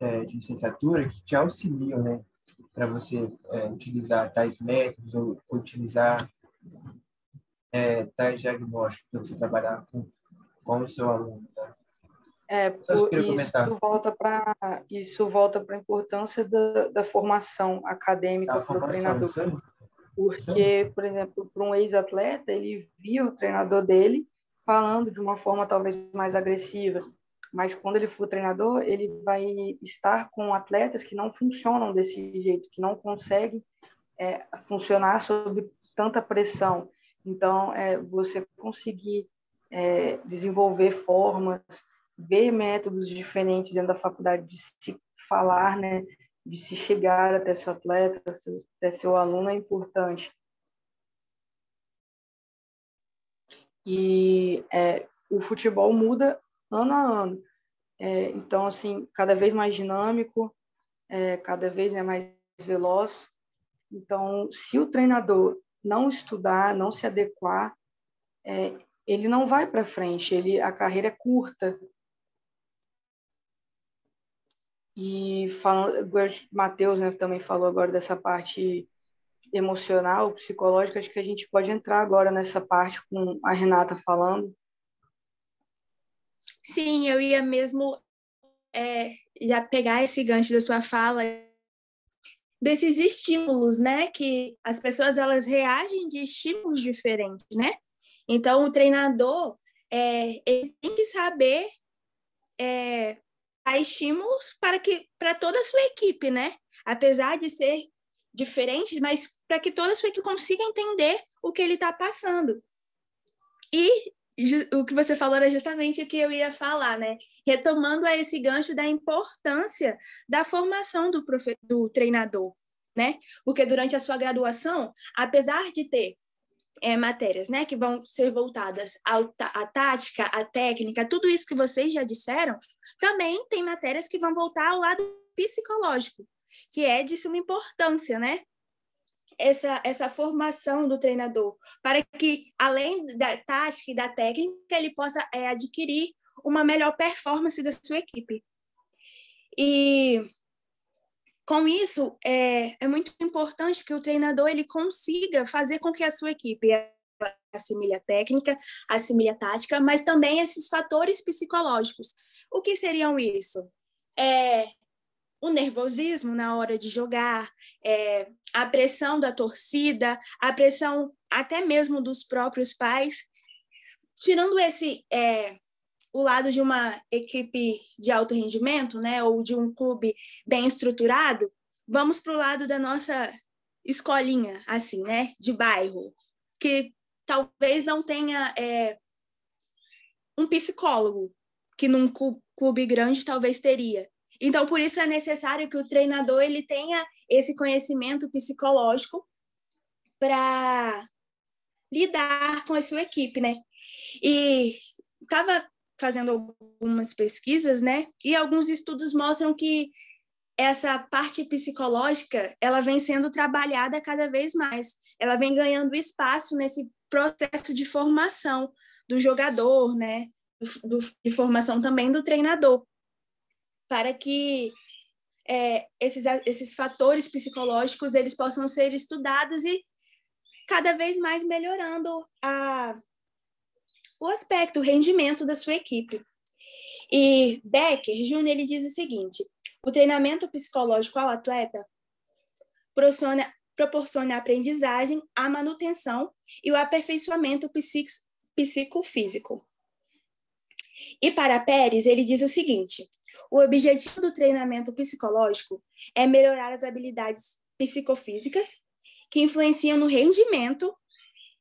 é, de licenciatura que te auxiliam, né? Para você é, utilizar tais métodos ou utilizar é, tais diagnósticos para você trabalhar com, com o seu aluno. Né? É, por, isso volta para isso volta para a importância da, da formação acadêmica para o treinador. Porque, por exemplo, para um ex-atleta, ele via o treinador dele falando de uma forma talvez mais agressiva, mas quando ele for treinador, ele vai estar com atletas que não funcionam desse jeito, que não conseguem é, funcionar sob tanta pressão. Então, é, você conseguir é, desenvolver formas ver métodos diferentes dentro da faculdade de se falar, né, de se chegar até seu atleta, até seu aluno é importante. E é, o futebol muda ano a ano. É, então, assim, cada vez mais dinâmico, é, cada vez é mais veloz. Então, se o treinador não estudar, não se adequar, é, ele não vai para frente. Ele, a carreira é curta. E falando, Matheus né, também falou agora dessa parte emocional, psicológica, acho que a gente pode entrar agora nessa parte com a Renata falando. Sim, eu ia mesmo é, já pegar esse gancho da sua fala desses estímulos, né? Que as pessoas elas reagem de estímulos diferentes, né? Então o treinador é, ele tem que saber é, dar estímulos para que para toda a sua equipe, né? Apesar de ser diferente, mas para que toda a consiga entender o que ele está passando. E o que você falou era justamente o que eu ia falar, né? Retomando a esse gancho da importância da formação do, profe... do treinador, né? Porque durante a sua graduação, apesar de ter é, matérias, né, que vão ser voltadas à tática, à técnica, tudo isso que vocês já disseram, também tem matérias que vão voltar ao lado psicológico, que é de suma importância, né? essa, essa formação do treinador, para que, além da tática e da técnica, ele possa é, adquirir uma melhor performance da sua equipe. E com isso, é, é muito importante que o treinador ele consiga fazer com que a sua equipe assimile a técnica, assimile a tática, mas também esses fatores psicológicos. O que seriam isso? É, o nervosismo na hora de jogar, é, a pressão da torcida, a pressão até mesmo dos próprios pais. Tirando esse é, o lado de uma equipe de alto rendimento, né, ou de um clube bem estruturado, vamos para o lado da nossa escolinha, assim, né, de bairro, que talvez não tenha é, um psicólogo, que num clube grande talvez teria. Então, por isso é necessário que o treinador ele tenha esse conhecimento psicológico para lidar com a sua equipe, né? E estava fazendo algumas pesquisas, né? E alguns estudos mostram que essa parte psicológica ela vem sendo trabalhada cada vez mais. Ela vem ganhando espaço nesse processo de formação do jogador, né? Do, do, de formação também do treinador para que é, esses, esses fatores psicológicos eles possam ser estudados e cada vez mais melhorando a, o aspecto, o rendimento da sua equipe. E Becker Jr. ele diz o seguinte: o treinamento psicológico ao atleta proporciona, proporciona a aprendizagem, a manutenção e o aperfeiçoamento psicofísico. E para Pérez, ele diz o seguinte: o objetivo do treinamento psicológico é melhorar as habilidades psicofísicas que influenciam no rendimento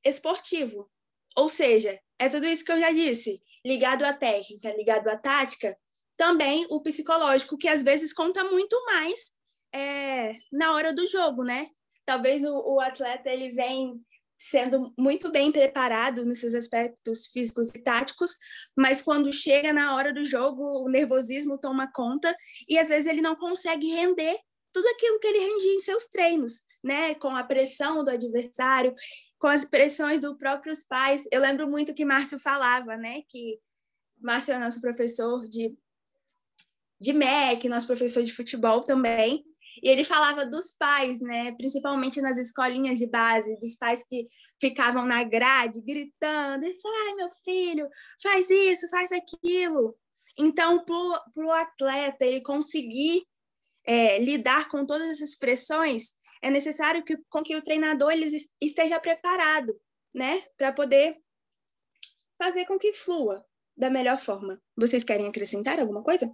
esportivo. Ou seja, é tudo isso que eu já disse, ligado à técnica, ligado à tática, também o psicológico, que às vezes conta muito mais é, na hora do jogo, né? Talvez o, o atleta ele vem sendo muito bem preparado nesses aspectos físicos e táticos, mas quando chega na hora do jogo, o nervosismo toma conta e às vezes ele não consegue render tudo aquilo que ele rendia em seus treinos, né? Com a pressão do adversário, com as pressões dos próprios pais. Eu lembro muito que Márcio falava, né? Que Márcio é nosso professor de de MEC, nosso professor de futebol também, e ele falava dos pais, né? Principalmente nas escolinhas de base, dos pais que ficavam na grade gritando, ai, meu filho, faz isso, faz aquilo. Então, para o atleta ele conseguir é, lidar com todas essas pressões, é necessário que, com que o treinador ele esteja preparado, né? Para poder fazer com que flua da melhor forma. Vocês querem acrescentar alguma coisa?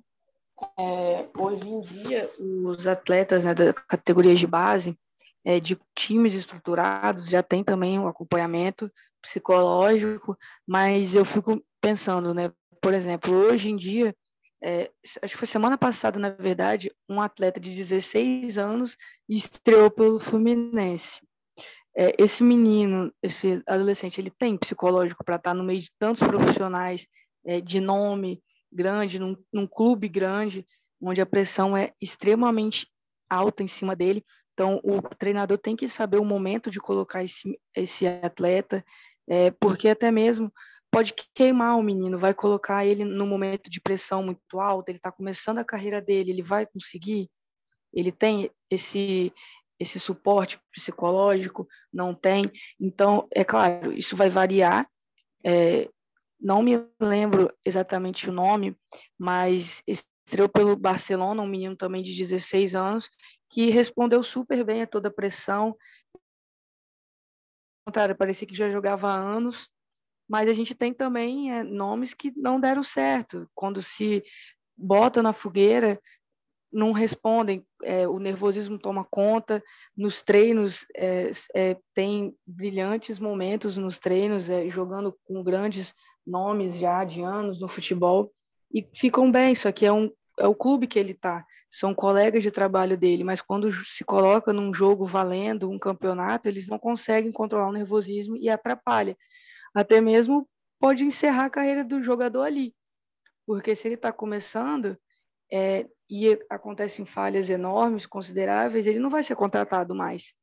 É, hoje em dia, os atletas né, da categoria de base, é, de times estruturados, já tem também um acompanhamento psicológico, mas eu fico pensando, né, por exemplo, hoje em dia, é, acho que foi semana passada, na verdade, um atleta de 16 anos estreou pelo Fluminense. É, esse menino, esse adolescente, ele tem psicológico para estar tá no meio de tantos profissionais é, de nome grande, num, num clube grande, onde a pressão é extremamente alta em cima dele. Então, o treinador tem que saber o momento de colocar esse, esse atleta, é, porque até mesmo pode queimar o menino, vai colocar ele no momento de pressão muito alta, ele está começando a carreira dele, ele vai conseguir? Ele tem esse esse suporte psicológico? Não tem? Então, é claro, isso vai variar. É, não me lembro exatamente o nome, mas estreou pelo Barcelona, um menino também de 16 anos, que respondeu super bem a toda a pressão. Contrário, parecia que já jogava há anos, mas a gente tem também é, nomes que não deram certo. Quando se bota na fogueira, não respondem, é, o nervosismo toma conta. Nos treinos, é, é, tem brilhantes momentos nos treinos, é, jogando com grandes nomes já de anos no futebol, e ficam bem, só que é, um, é o clube que ele está, são colegas de trabalho dele, mas quando se coloca num jogo valendo um campeonato, eles não conseguem controlar o nervosismo e atrapalha até mesmo pode encerrar a carreira do jogador ali. Porque se ele está começando é, e acontecem falhas enormes, consideráveis, ele não vai ser contratado mais.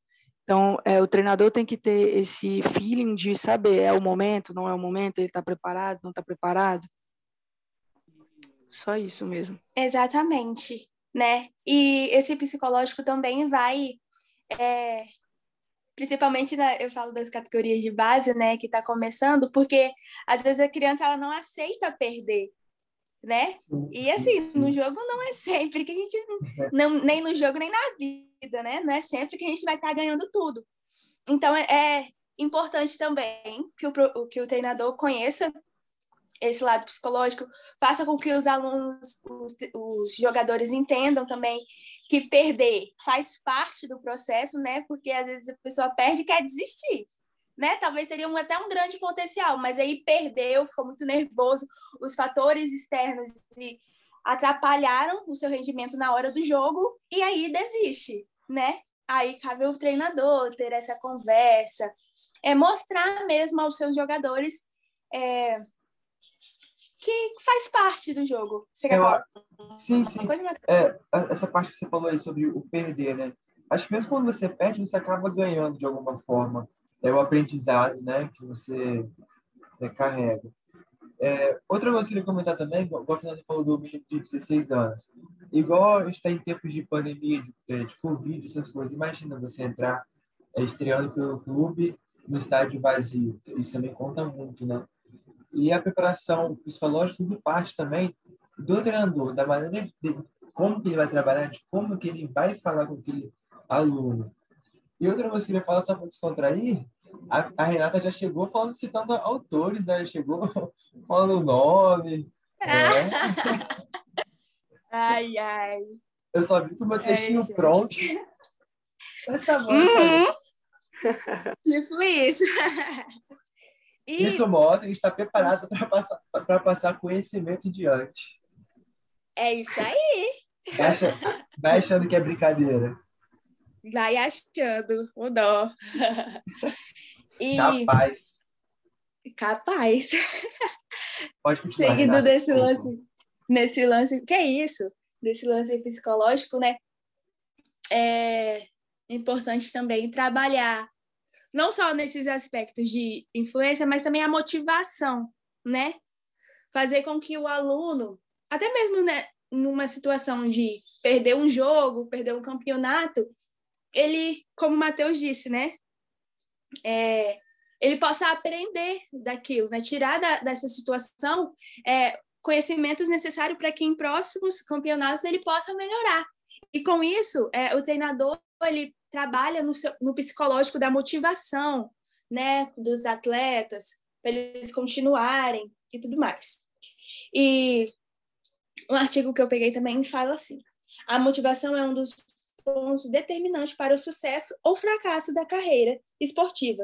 Então, é, o treinador tem que ter esse feeling de saber é o momento, não é o momento, ele está preparado, não está preparado. Só isso mesmo. Exatamente, né? E esse psicológico também vai é, principalmente na, eu falo das categorias de base, né, que está começando, porque às vezes a criança ela não aceita perder, né? E assim, no jogo não é sempre que a gente (laughs) não nem no jogo nem na vida, né? Não é sempre que a gente vai estar tá ganhando tudo. Então é, é importante também que o que o treinador conheça esse lado psicológico, faça com que os alunos, os, os jogadores entendam também que perder faz parte do processo, né? Porque às vezes a pessoa perde e quer desistir, né? Talvez teria até um grande potencial, mas aí perdeu, ficou muito nervoso, os fatores externos atrapalharam o seu rendimento na hora do jogo e aí desiste, né? Aí cabe o treinador ter essa conversa, é mostrar mesmo aos seus jogadores é, que faz parte do jogo. Você quer Eu, falar? Sim, sim. Coisa é, essa parte que você falou aí sobre o perder, né? Acho que mesmo quando você perde, você acaba ganhando de alguma forma. É o aprendizado, né? Que você é, carrega. É, outra coisa que eu queria comentar também, o Fernando falou do menino de 16 anos. Igual a gente está em tempos de pandemia, de, é, de Covid, essas coisas. Imagina você entrar é, estreando pelo clube no estádio vazio. Isso também conta muito, né? E a preparação psicológica tudo parte também do treinador, da maneira de como que ele vai trabalhar, de como que ele vai falar com aquele aluno. E outra coisa que eu queria falar só para descontrair, a, a, Renata já chegou falando, citando autores, né? Chegou (laughs) falando o nome. Né? (laughs) ai, ai. Eu só vi com o meu textinho ai, pronto. Mas tá bom, uhum. Tipo isso. (laughs) E... Isso mostra que a gente está preparado para passar, passar conhecimento diante. É isso aí. Vai achando, vai achando que é brincadeira. Vai achando, o dó. (laughs) E... Capaz. Capaz. Pode continuar. Seguindo Renata, desse lance, nesse lance, que é isso? Desse lance psicológico, né? É importante também trabalhar não só nesses aspectos de influência, mas também a motivação, né? Fazer com que o aluno, até mesmo né, numa situação de perder um jogo, perder um campeonato, ele, como o Matheus disse, né? É, ele possa aprender daquilo, né? Tirar da, dessa situação é, conhecimentos necessários para que em próximos campeonatos ele possa melhorar. E com isso, é, o treinador ele trabalha no, seu, no psicológico da motivação, né, dos atletas, para eles continuarem e tudo mais. E um artigo que eu peguei também fala assim: a motivação é um dos pontos determinantes para o sucesso ou fracasso da carreira esportiva.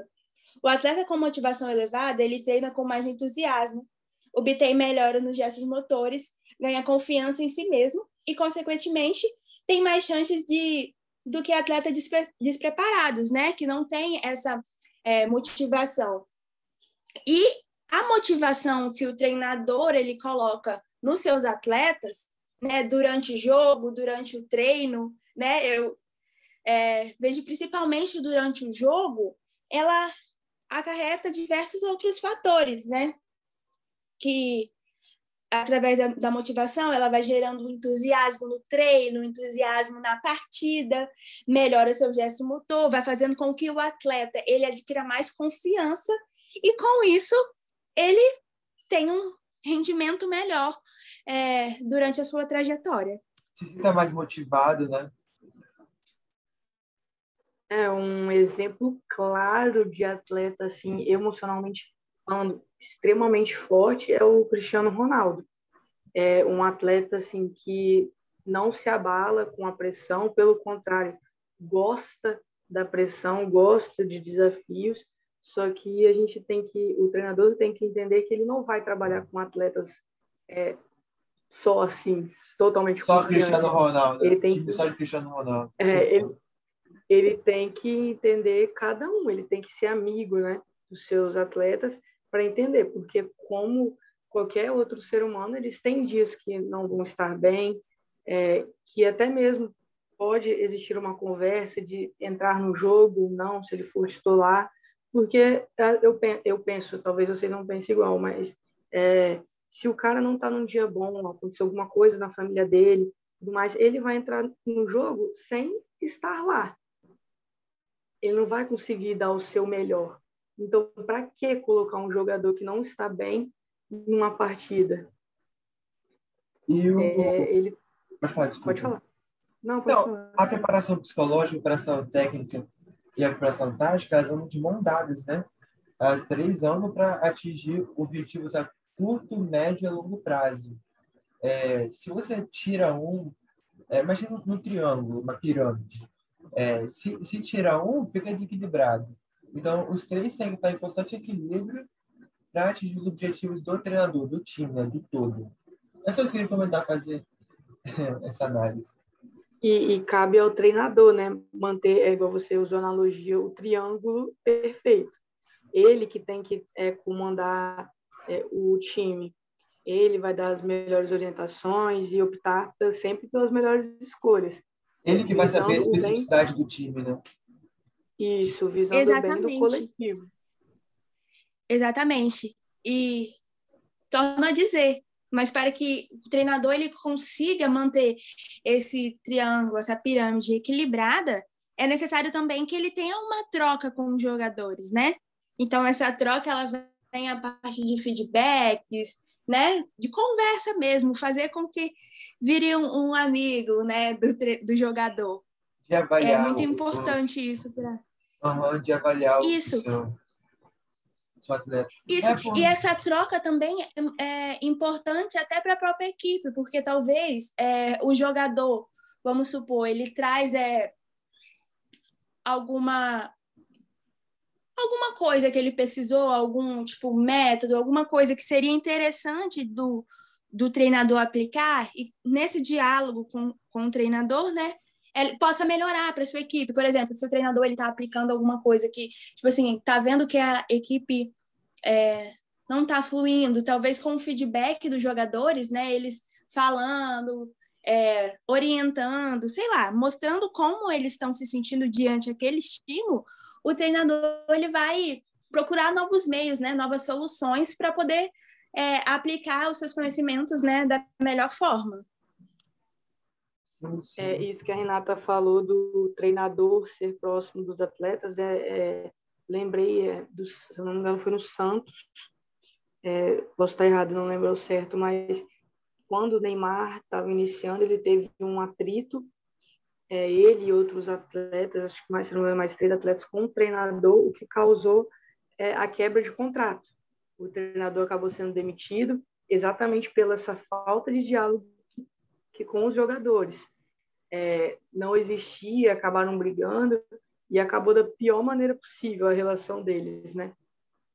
O atleta com motivação elevada, ele treina com mais entusiasmo, obtém melhora nos gestos motores, ganha confiança em si mesmo e, consequentemente, tem mais chances de do que atletas despre, despreparados, né? Que não tem essa é, motivação. E a motivação que o treinador ele coloca nos seus atletas, né? Durante o jogo, durante o treino, né? Eu é, vejo principalmente durante o jogo, ela acarreta diversos outros fatores, né? Que através da, motivação, ela vai gerando entusiasmo no treino, entusiasmo na partida, melhora seu gesto motor, vai fazendo com que o atleta ele adquira mais confiança e com isso ele tem um rendimento melhor é, durante a sua trajetória. Se fica mais motivado, né? É um exemplo claro de atleta assim emocionalmente falando extremamente forte é o Cristiano Ronaldo. É um atleta assim que não se abala com a pressão, pelo contrário, gosta da pressão, gosta de desafios. Só que a gente tem que, o treinador tem que entender que ele não vai trabalhar com atletas é, só assim, totalmente só Cristiano Ronaldo. Ele tem que, só de Cristiano Ronaldo. É, ele, ele tem que entender cada um, ele tem que ser amigo, né, dos seus atletas para entender, porque como qualquer outro ser humano, eles têm dias que não vão estar bem, é, que até mesmo pode existir uma conversa de entrar no jogo, não, se ele for titular, porque é, eu, eu penso, talvez vocês não pensem igual, mas é, se o cara não está num dia bom, aconteceu alguma coisa na família dele, tudo mais, ele vai entrar no jogo sem estar lá ele não vai conseguir dar o seu melhor. Então, para que colocar um jogador que não está bem numa partida? E o... É, ele... Pode falar, desculpa. Pode falar. Não, pode então, falar. a preparação psicológica, a preparação técnica e a preparação tática, elas andam de mão dadas, né? As três andam para atingir objetivos a curto, médio e a longo prazo. É, se você tira um, é, imagina um triângulo, uma pirâmide. É, se, se tirar um, fica desequilibrado. Então, os três têm que estar em constante equilíbrio para atingir os objetivos do treinador, do time, né, do todo. É só isso que eu queria comentar, fazer (laughs) essa análise. E, e, cabe ao treinador, né, manter, é igual você usou a analogia, o triângulo perfeito. Ele que tem que é, comandar é, o time. Ele vai dar as melhores orientações e optar sempre pelas melhores escolhas. Ele que vai saber a especificidade do time, né? Isso, visando Exatamente. o bem do coletivo. Exatamente. E torno a dizer, mas para que o treinador ele consiga manter esse triângulo, essa pirâmide equilibrada, é necessário também que ele tenha uma troca com os jogadores, né? Então essa troca ela vem a partir de feedbacks, né, de conversa mesmo, fazer com que vire um, um amigo, né, do, do jogador. De avaliar. É muito importante o, isso para. Uhum, de avaliar isso. o seu. Isso. É, e essa troca também é, é importante até para a própria equipe, porque talvez é, o jogador, vamos supor, ele traz é, alguma alguma coisa que ele precisou, algum tipo método, alguma coisa que seria interessante do, do treinador aplicar e nesse diálogo com, com o treinador, né, ele possa melhorar para sua equipe. Por exemplo, se o treinador ele está aplicando alguma coisa que, tipo assim, está vendo que a equipe é, não está fluindo, talvez com o feedback dos jogadores, né, eles falando, é, orientando, sei lá, mostrando como eles estão se sentindo diante aquele estímulo, o treinador ele vai procurar novos meios, né, novas soluções para poder é, aplicar os seus conhecimentos né, da melhor forma. É isso que a Renata falou do treinador ser próximo dos atletas. É, é lembrei, é, do, se não me engano, foi no Santos. É, posso estar errado, não lembro certo, mas quando o Neymar estava iniciando, ele teve um atrito é, ele e outros atletas, acho que mais, mais três atletas com o treinador, o que causou é, a quebra de contrato. O treinador acabou sendo demitido exatamente pela essa falta de diálogo que, que com os jogadores. É, não existia, acabaram brigando e acabou da pior maneira possível a relação deles, né?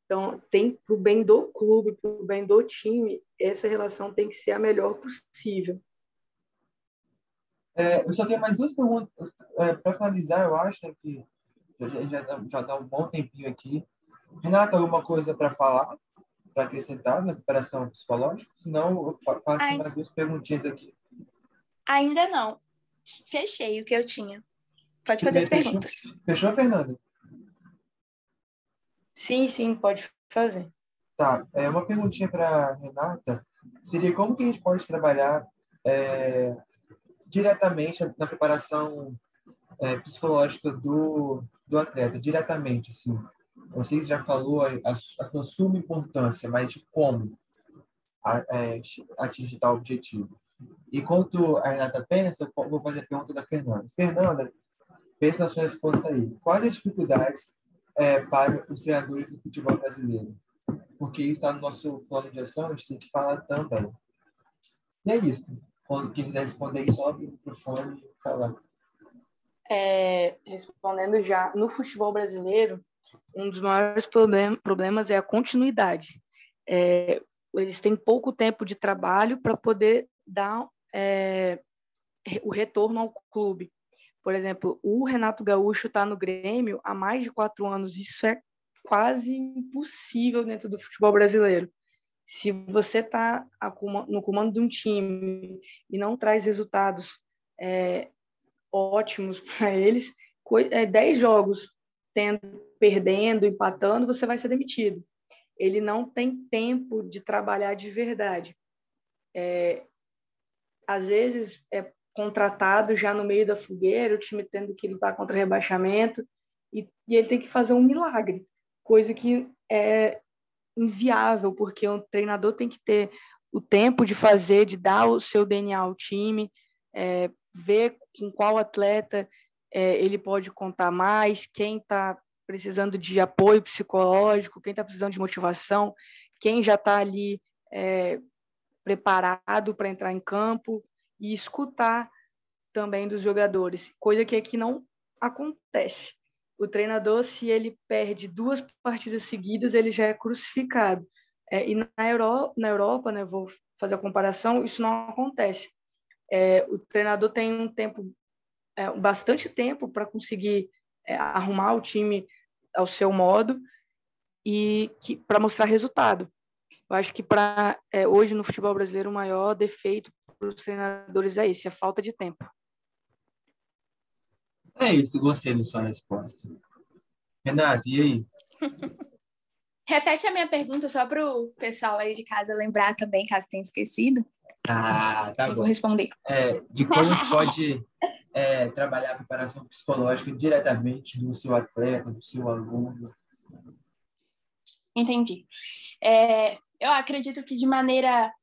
Então, tem para o bem do clube, para o bem do time, essa relação tem que ser a melhor possível. É, eu só tenho mais duas perguntas é, para finalizar, eu acho né, que já, já, já dá um bom tempinho aqui. Renata, alguma coisa para falar, para acrescentar na recuperação psicológica? Senão, eu faço Ai. mais duas perguntinhas aqui. Ainda não. Fechei o que eu tinha. Pode fazer as perguntas. Fechou, Fernanda? Sim, sim, pode fazer. Tá, é uma perguntinha para Renata. Seria como que a gente pode trabalhar é, diretamente na preparação é, psicológica do, do atleta, diretamente, assim. Você já falou a, a, sua importância, mas de como a, é, atingir tal objetivo. E quanto a Renata pensa, eu vou fazer a pergunta da Fernanda. Fernanda, pensa na sua resposta aí. Quais as dificuldades é, para os treinadores do futebol brasileiro? Porque isso está no nosso plano de ação, a gente tem que falar também. E é isso. Quando quem quiser responder só o microfone e falar. É, respondendo já, no futebol brasileiro, um dos maiores problem problemas é a continuidade. É, eles têm pouco tempo de trabalho para poder dar é, o retorno ao clube. Por exemplo, o Renato Gaúcho está no Grêmio há mais de quatro anos. Isso é quase impossível dentro do futebol brasileiro. Se você está no comando de um time e não traz resultados é, ótimos (laughs) para eles, é, dez jogos tendo, perdendo, empatando, você vai ser demitido. Ele não tem tempo de trabalhar de verdade. É, às vezes é contratado já no meio da fogueira, o time tendo que lutar contra rebaixamento, e, e ele tem que fazer um milagre, coisa que é inviável, porque o treinador tem que ter o tempo de fazer, de dar o seu DNA ao time, é, ver com qual atleta é, ele pode contar mais, quem está precisando de apoio psicológico, quem está precisando de motivação, quem já está ali é, preparado para entrar em campo e escutar também dos jogadores, coisa que aqui não acontece. O treinador, se ele perde duas partidas seguidas, ele já é crucificado. É, e na Europa, na Europa, né, vou fazer a comparação, isso não acontece. É, o treinador tem um tempo, é, bastante tempo para conseguir é, arrumar o time ao seu modo e para mostrar resultado. Eu acho que para é, hoje no futebol brasileiro o maior defeito para os treinadores é esse, a falta de tempo. É isso, gostei da sua resposta. Renato, e aí? (laughs) Repete a minha pergunta só para o pessoal aí de casa lembrar também, caso tenha esquecido. Ah, tá Eu bom. vou responder. É, de como a gente pode é, trabalhar a preparação psicológica diretamente do seu atleta, do seu aluno. Entendi. É, eu acredito que de maneira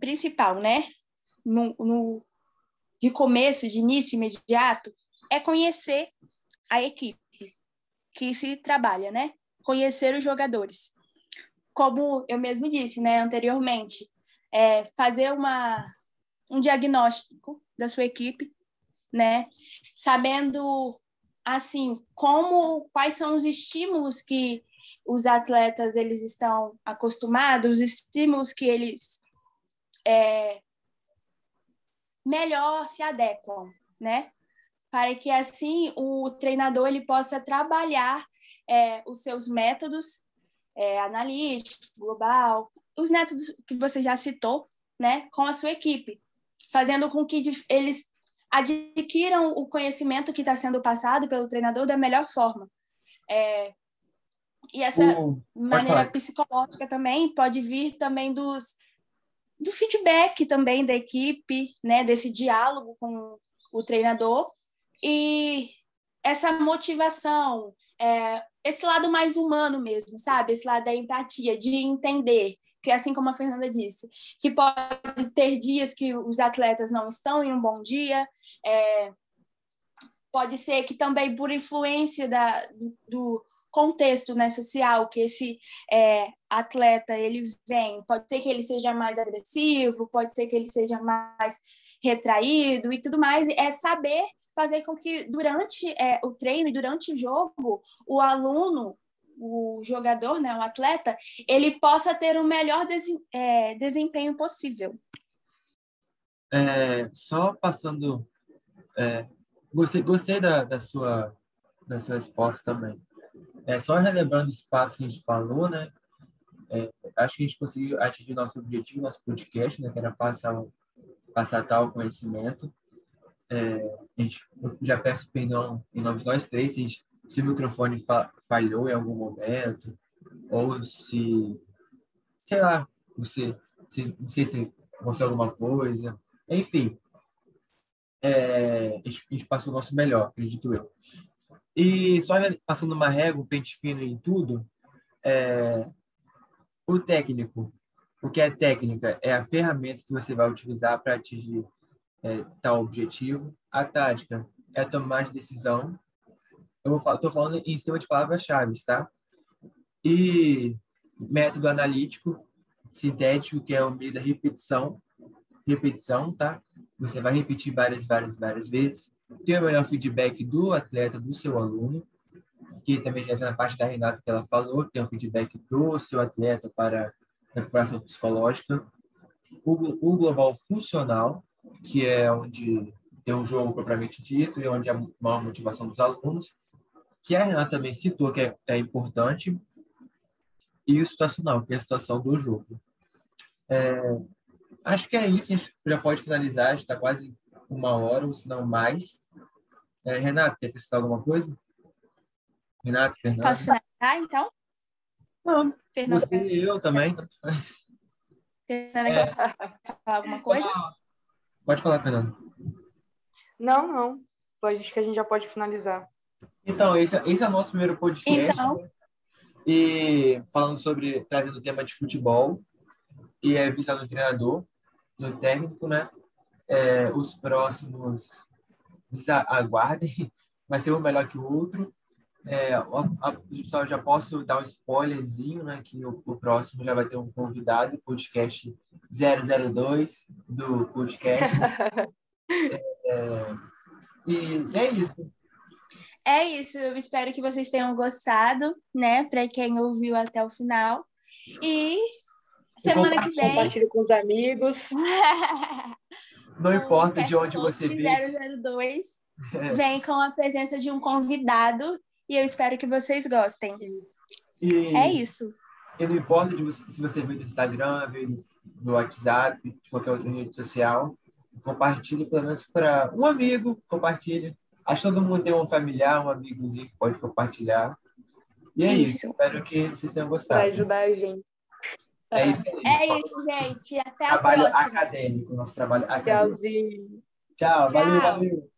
principal, né? No, no, de começo, de início imediato, é conhecer a equipe que se trabalha, né? Conhecer os jogadores. Como eu mesmo disse, né, anteriormente, é fazer uma, um diagnóstico da sua equipe, né? Sabendo assim como quais são os estímulos que os atletas eles estão acostumados, os estímulos que eles é, melhor se adequam, né? Para que assim o treinador ele possa trabalhar é, os seus métodos é, analítico, global, os métodos que você já citou, né, com a sua equipe, fazendo com que eles adquiram o conhecimento que está sendo passado pelo treinador da melhor forma. É, e essa maneira psicológica também pode vir também dos do feedback também da equipe, né, desse diálogo com o treinador e essa motivação, é, esse lado mais humano mesmo, sabe? Esse lado da empatia, de entender que assim como a Fernanda disse, que pode ter dias que os atletas não estão em um bom dia, é, pode ser que também por influência da, do, do contexto né, social que esse é, atleta ele vem. Pode ser que ele seja mais agressivo, pode ser que ele seja mais retraído e tudo mais. É saber fazer com que durante é, o treino e durante o jogo o aluno o jogador, né, o atleta, ele possa ter o melhor é, desempenho possível. É, só passando, é, gostei, gostei da, da, sua, da sua resposta também. É, só relembrando o espaço que a gente falou, né? É, acho que a gente conseguiu atingir nosso objetivo, nosso podcast, né? Que era passar, passar tal conhecimento. É, a gente, já peço perdão em nome de nós três, se, gente, se o microfone fa, falhou em algum momento, ou se, sei lá, você, se, não sei se alguma coisa, enfim, é, a gente passou o nosso melhor, acredito eu. E só passando uma régua, um pente fino em tudo, é, o técnico, o que é técnica? É a ferramenta que você vai utilizar para atingir é, tal objetivo. A tática é a tomar de decisão. Eu estou falando em cima de palavras-chave, tá? E método analítico, sintético, que é o meio da repetição. Repetição, tá? Você vai repetir várias, várias, várias vezes. Ter o melhor feedback do atleta, do seu aluno que também entra na parte da Renata que ela falou, tem um feedback do seu atleta para recuperação psicológica. O, global funcional, que é onde tem um jogo propriamente dito e onde há uma motivação dos alunos, que a Renata também citou que é, é importante, e o situacional, que é a situação do jogo. É, acho que é isso, a gente já pode finalizar, está quase uma hora, ou se não mais. É, Renata, quer acrescentar alguma coisa? Renato, Fernando. Posso finalizar, então? Não, Fernando, você e eu também, tanto faz. Fernanda, é. falar alguma coisa? Pode falar, Fernando. Não, não. Pode, acho que a gente já pode finalizar. Então, esse, esse é o nosso primeiro podcast. Então. Né? E falando sobre, trazendo o tema de futebol e é visando o treinador, do técnico, né? É, os próximos, aguardem, (laughs) vai ser um melhor que o outro. É, a, a, já posso dar um spoilerzinho, né? Que o, o, próximo já vai ter um convidado, podcast 002 do podcast. (laughs) é, é, e é isso. É isso, eu espero que vocês tenham gostado, né? Para quem ouviu até o final. E semana que vem. Compartilhe com os amigos. (laughs) Não importa de onde você veio. 002 (laughs) é. vem com a presença de um convidado e eu espero que vocês gostem. E, é isso. E não importa você, se você veio do Instagram, veio do WhatsApp, de qualquer outra rede social, compartilhe pelo menos para um amigo, compartilhe. Acho que todo mundo tem um familiar, um amigozinho que pode compartilhar. E é isso. isso. Espero que vocês tenham gostado. Vai ajudar a gente. É isso aí. É isso, gente. Até trabalho a próxima. acadêmico, nosso trabalho acadêmico. Tchauzinho. Tchau, Tchau. valeu, valeu.